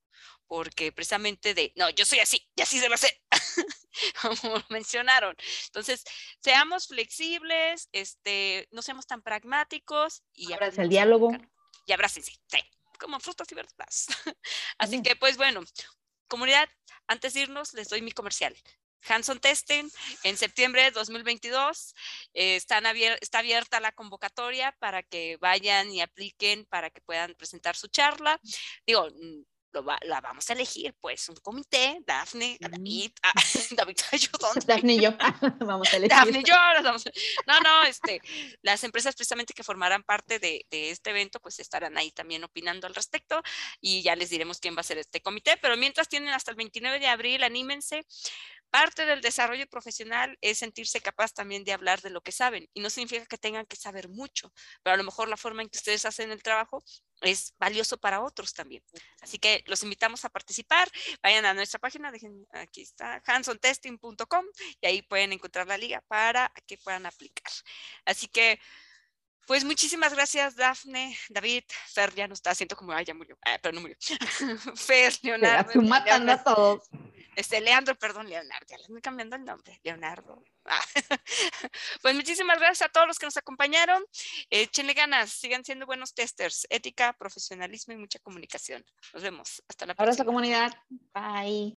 Porque precisamente de, no, yo soy así, y así se va a hacer, [laughs] como mencionaron. Entonces, seamos flexibles, este, no seamos tan pragmáticos y abraza el diálogo. Y abracen, sí, sí, como frutas y verduras. [laughs] Así que, pues bueno, comunidad, antes de irnos, les doy mi comercial. Hanson Testing en septiembre de 2022. Eh, están está abierta la convocatoria para que vayan y apliquen para que puedan presentar su charla. Digo, la vamos a elegir, pues, un comité, Dafne, David, ah, [laughs] David, [laughs] [laughs] Dafne y yo, vamos a elegir. Dafne y yo, no, no, este, las empresas precisamente que formarán parte de, de, este evento, pues estarán ahí también opinando al respecto y ya les diremos quién va a ser este comité, pero mientras tienen hasta el 29 de abril, anímense, Parte del desarrollo profesional es sentirse capaz también de hablar de lo que saben y no significa que tengan que saber mucho, pero a lo mejor la forma en que ustedes hacen el trabajo es valioso para otros también. Así que los invitamos a participar. Vayan a nuestra página, dejen, aquí está, handsontesting.com y ahí pueden encontrar la liga para que puedan aplicar. Así que pues muchísimas gracias, Dafne, David, Fer ya no está, siento como, ay, ya murió, ah, pero no murió. [laughs] Fer, Leonardo. matando a todos. Este, Leandro, perdón, Leonardo, ya le estoy cambiando el nombre, Leonardo. Ah, [laughs] pues muchísimas gracias a todos los que nos acompañaron. Échenle ganas, sigan siendo buenos testers, ética, profesionalismo y mucha comunicación. Nos vemos. Hasta la próxima. Abrazo comunidad. Bye.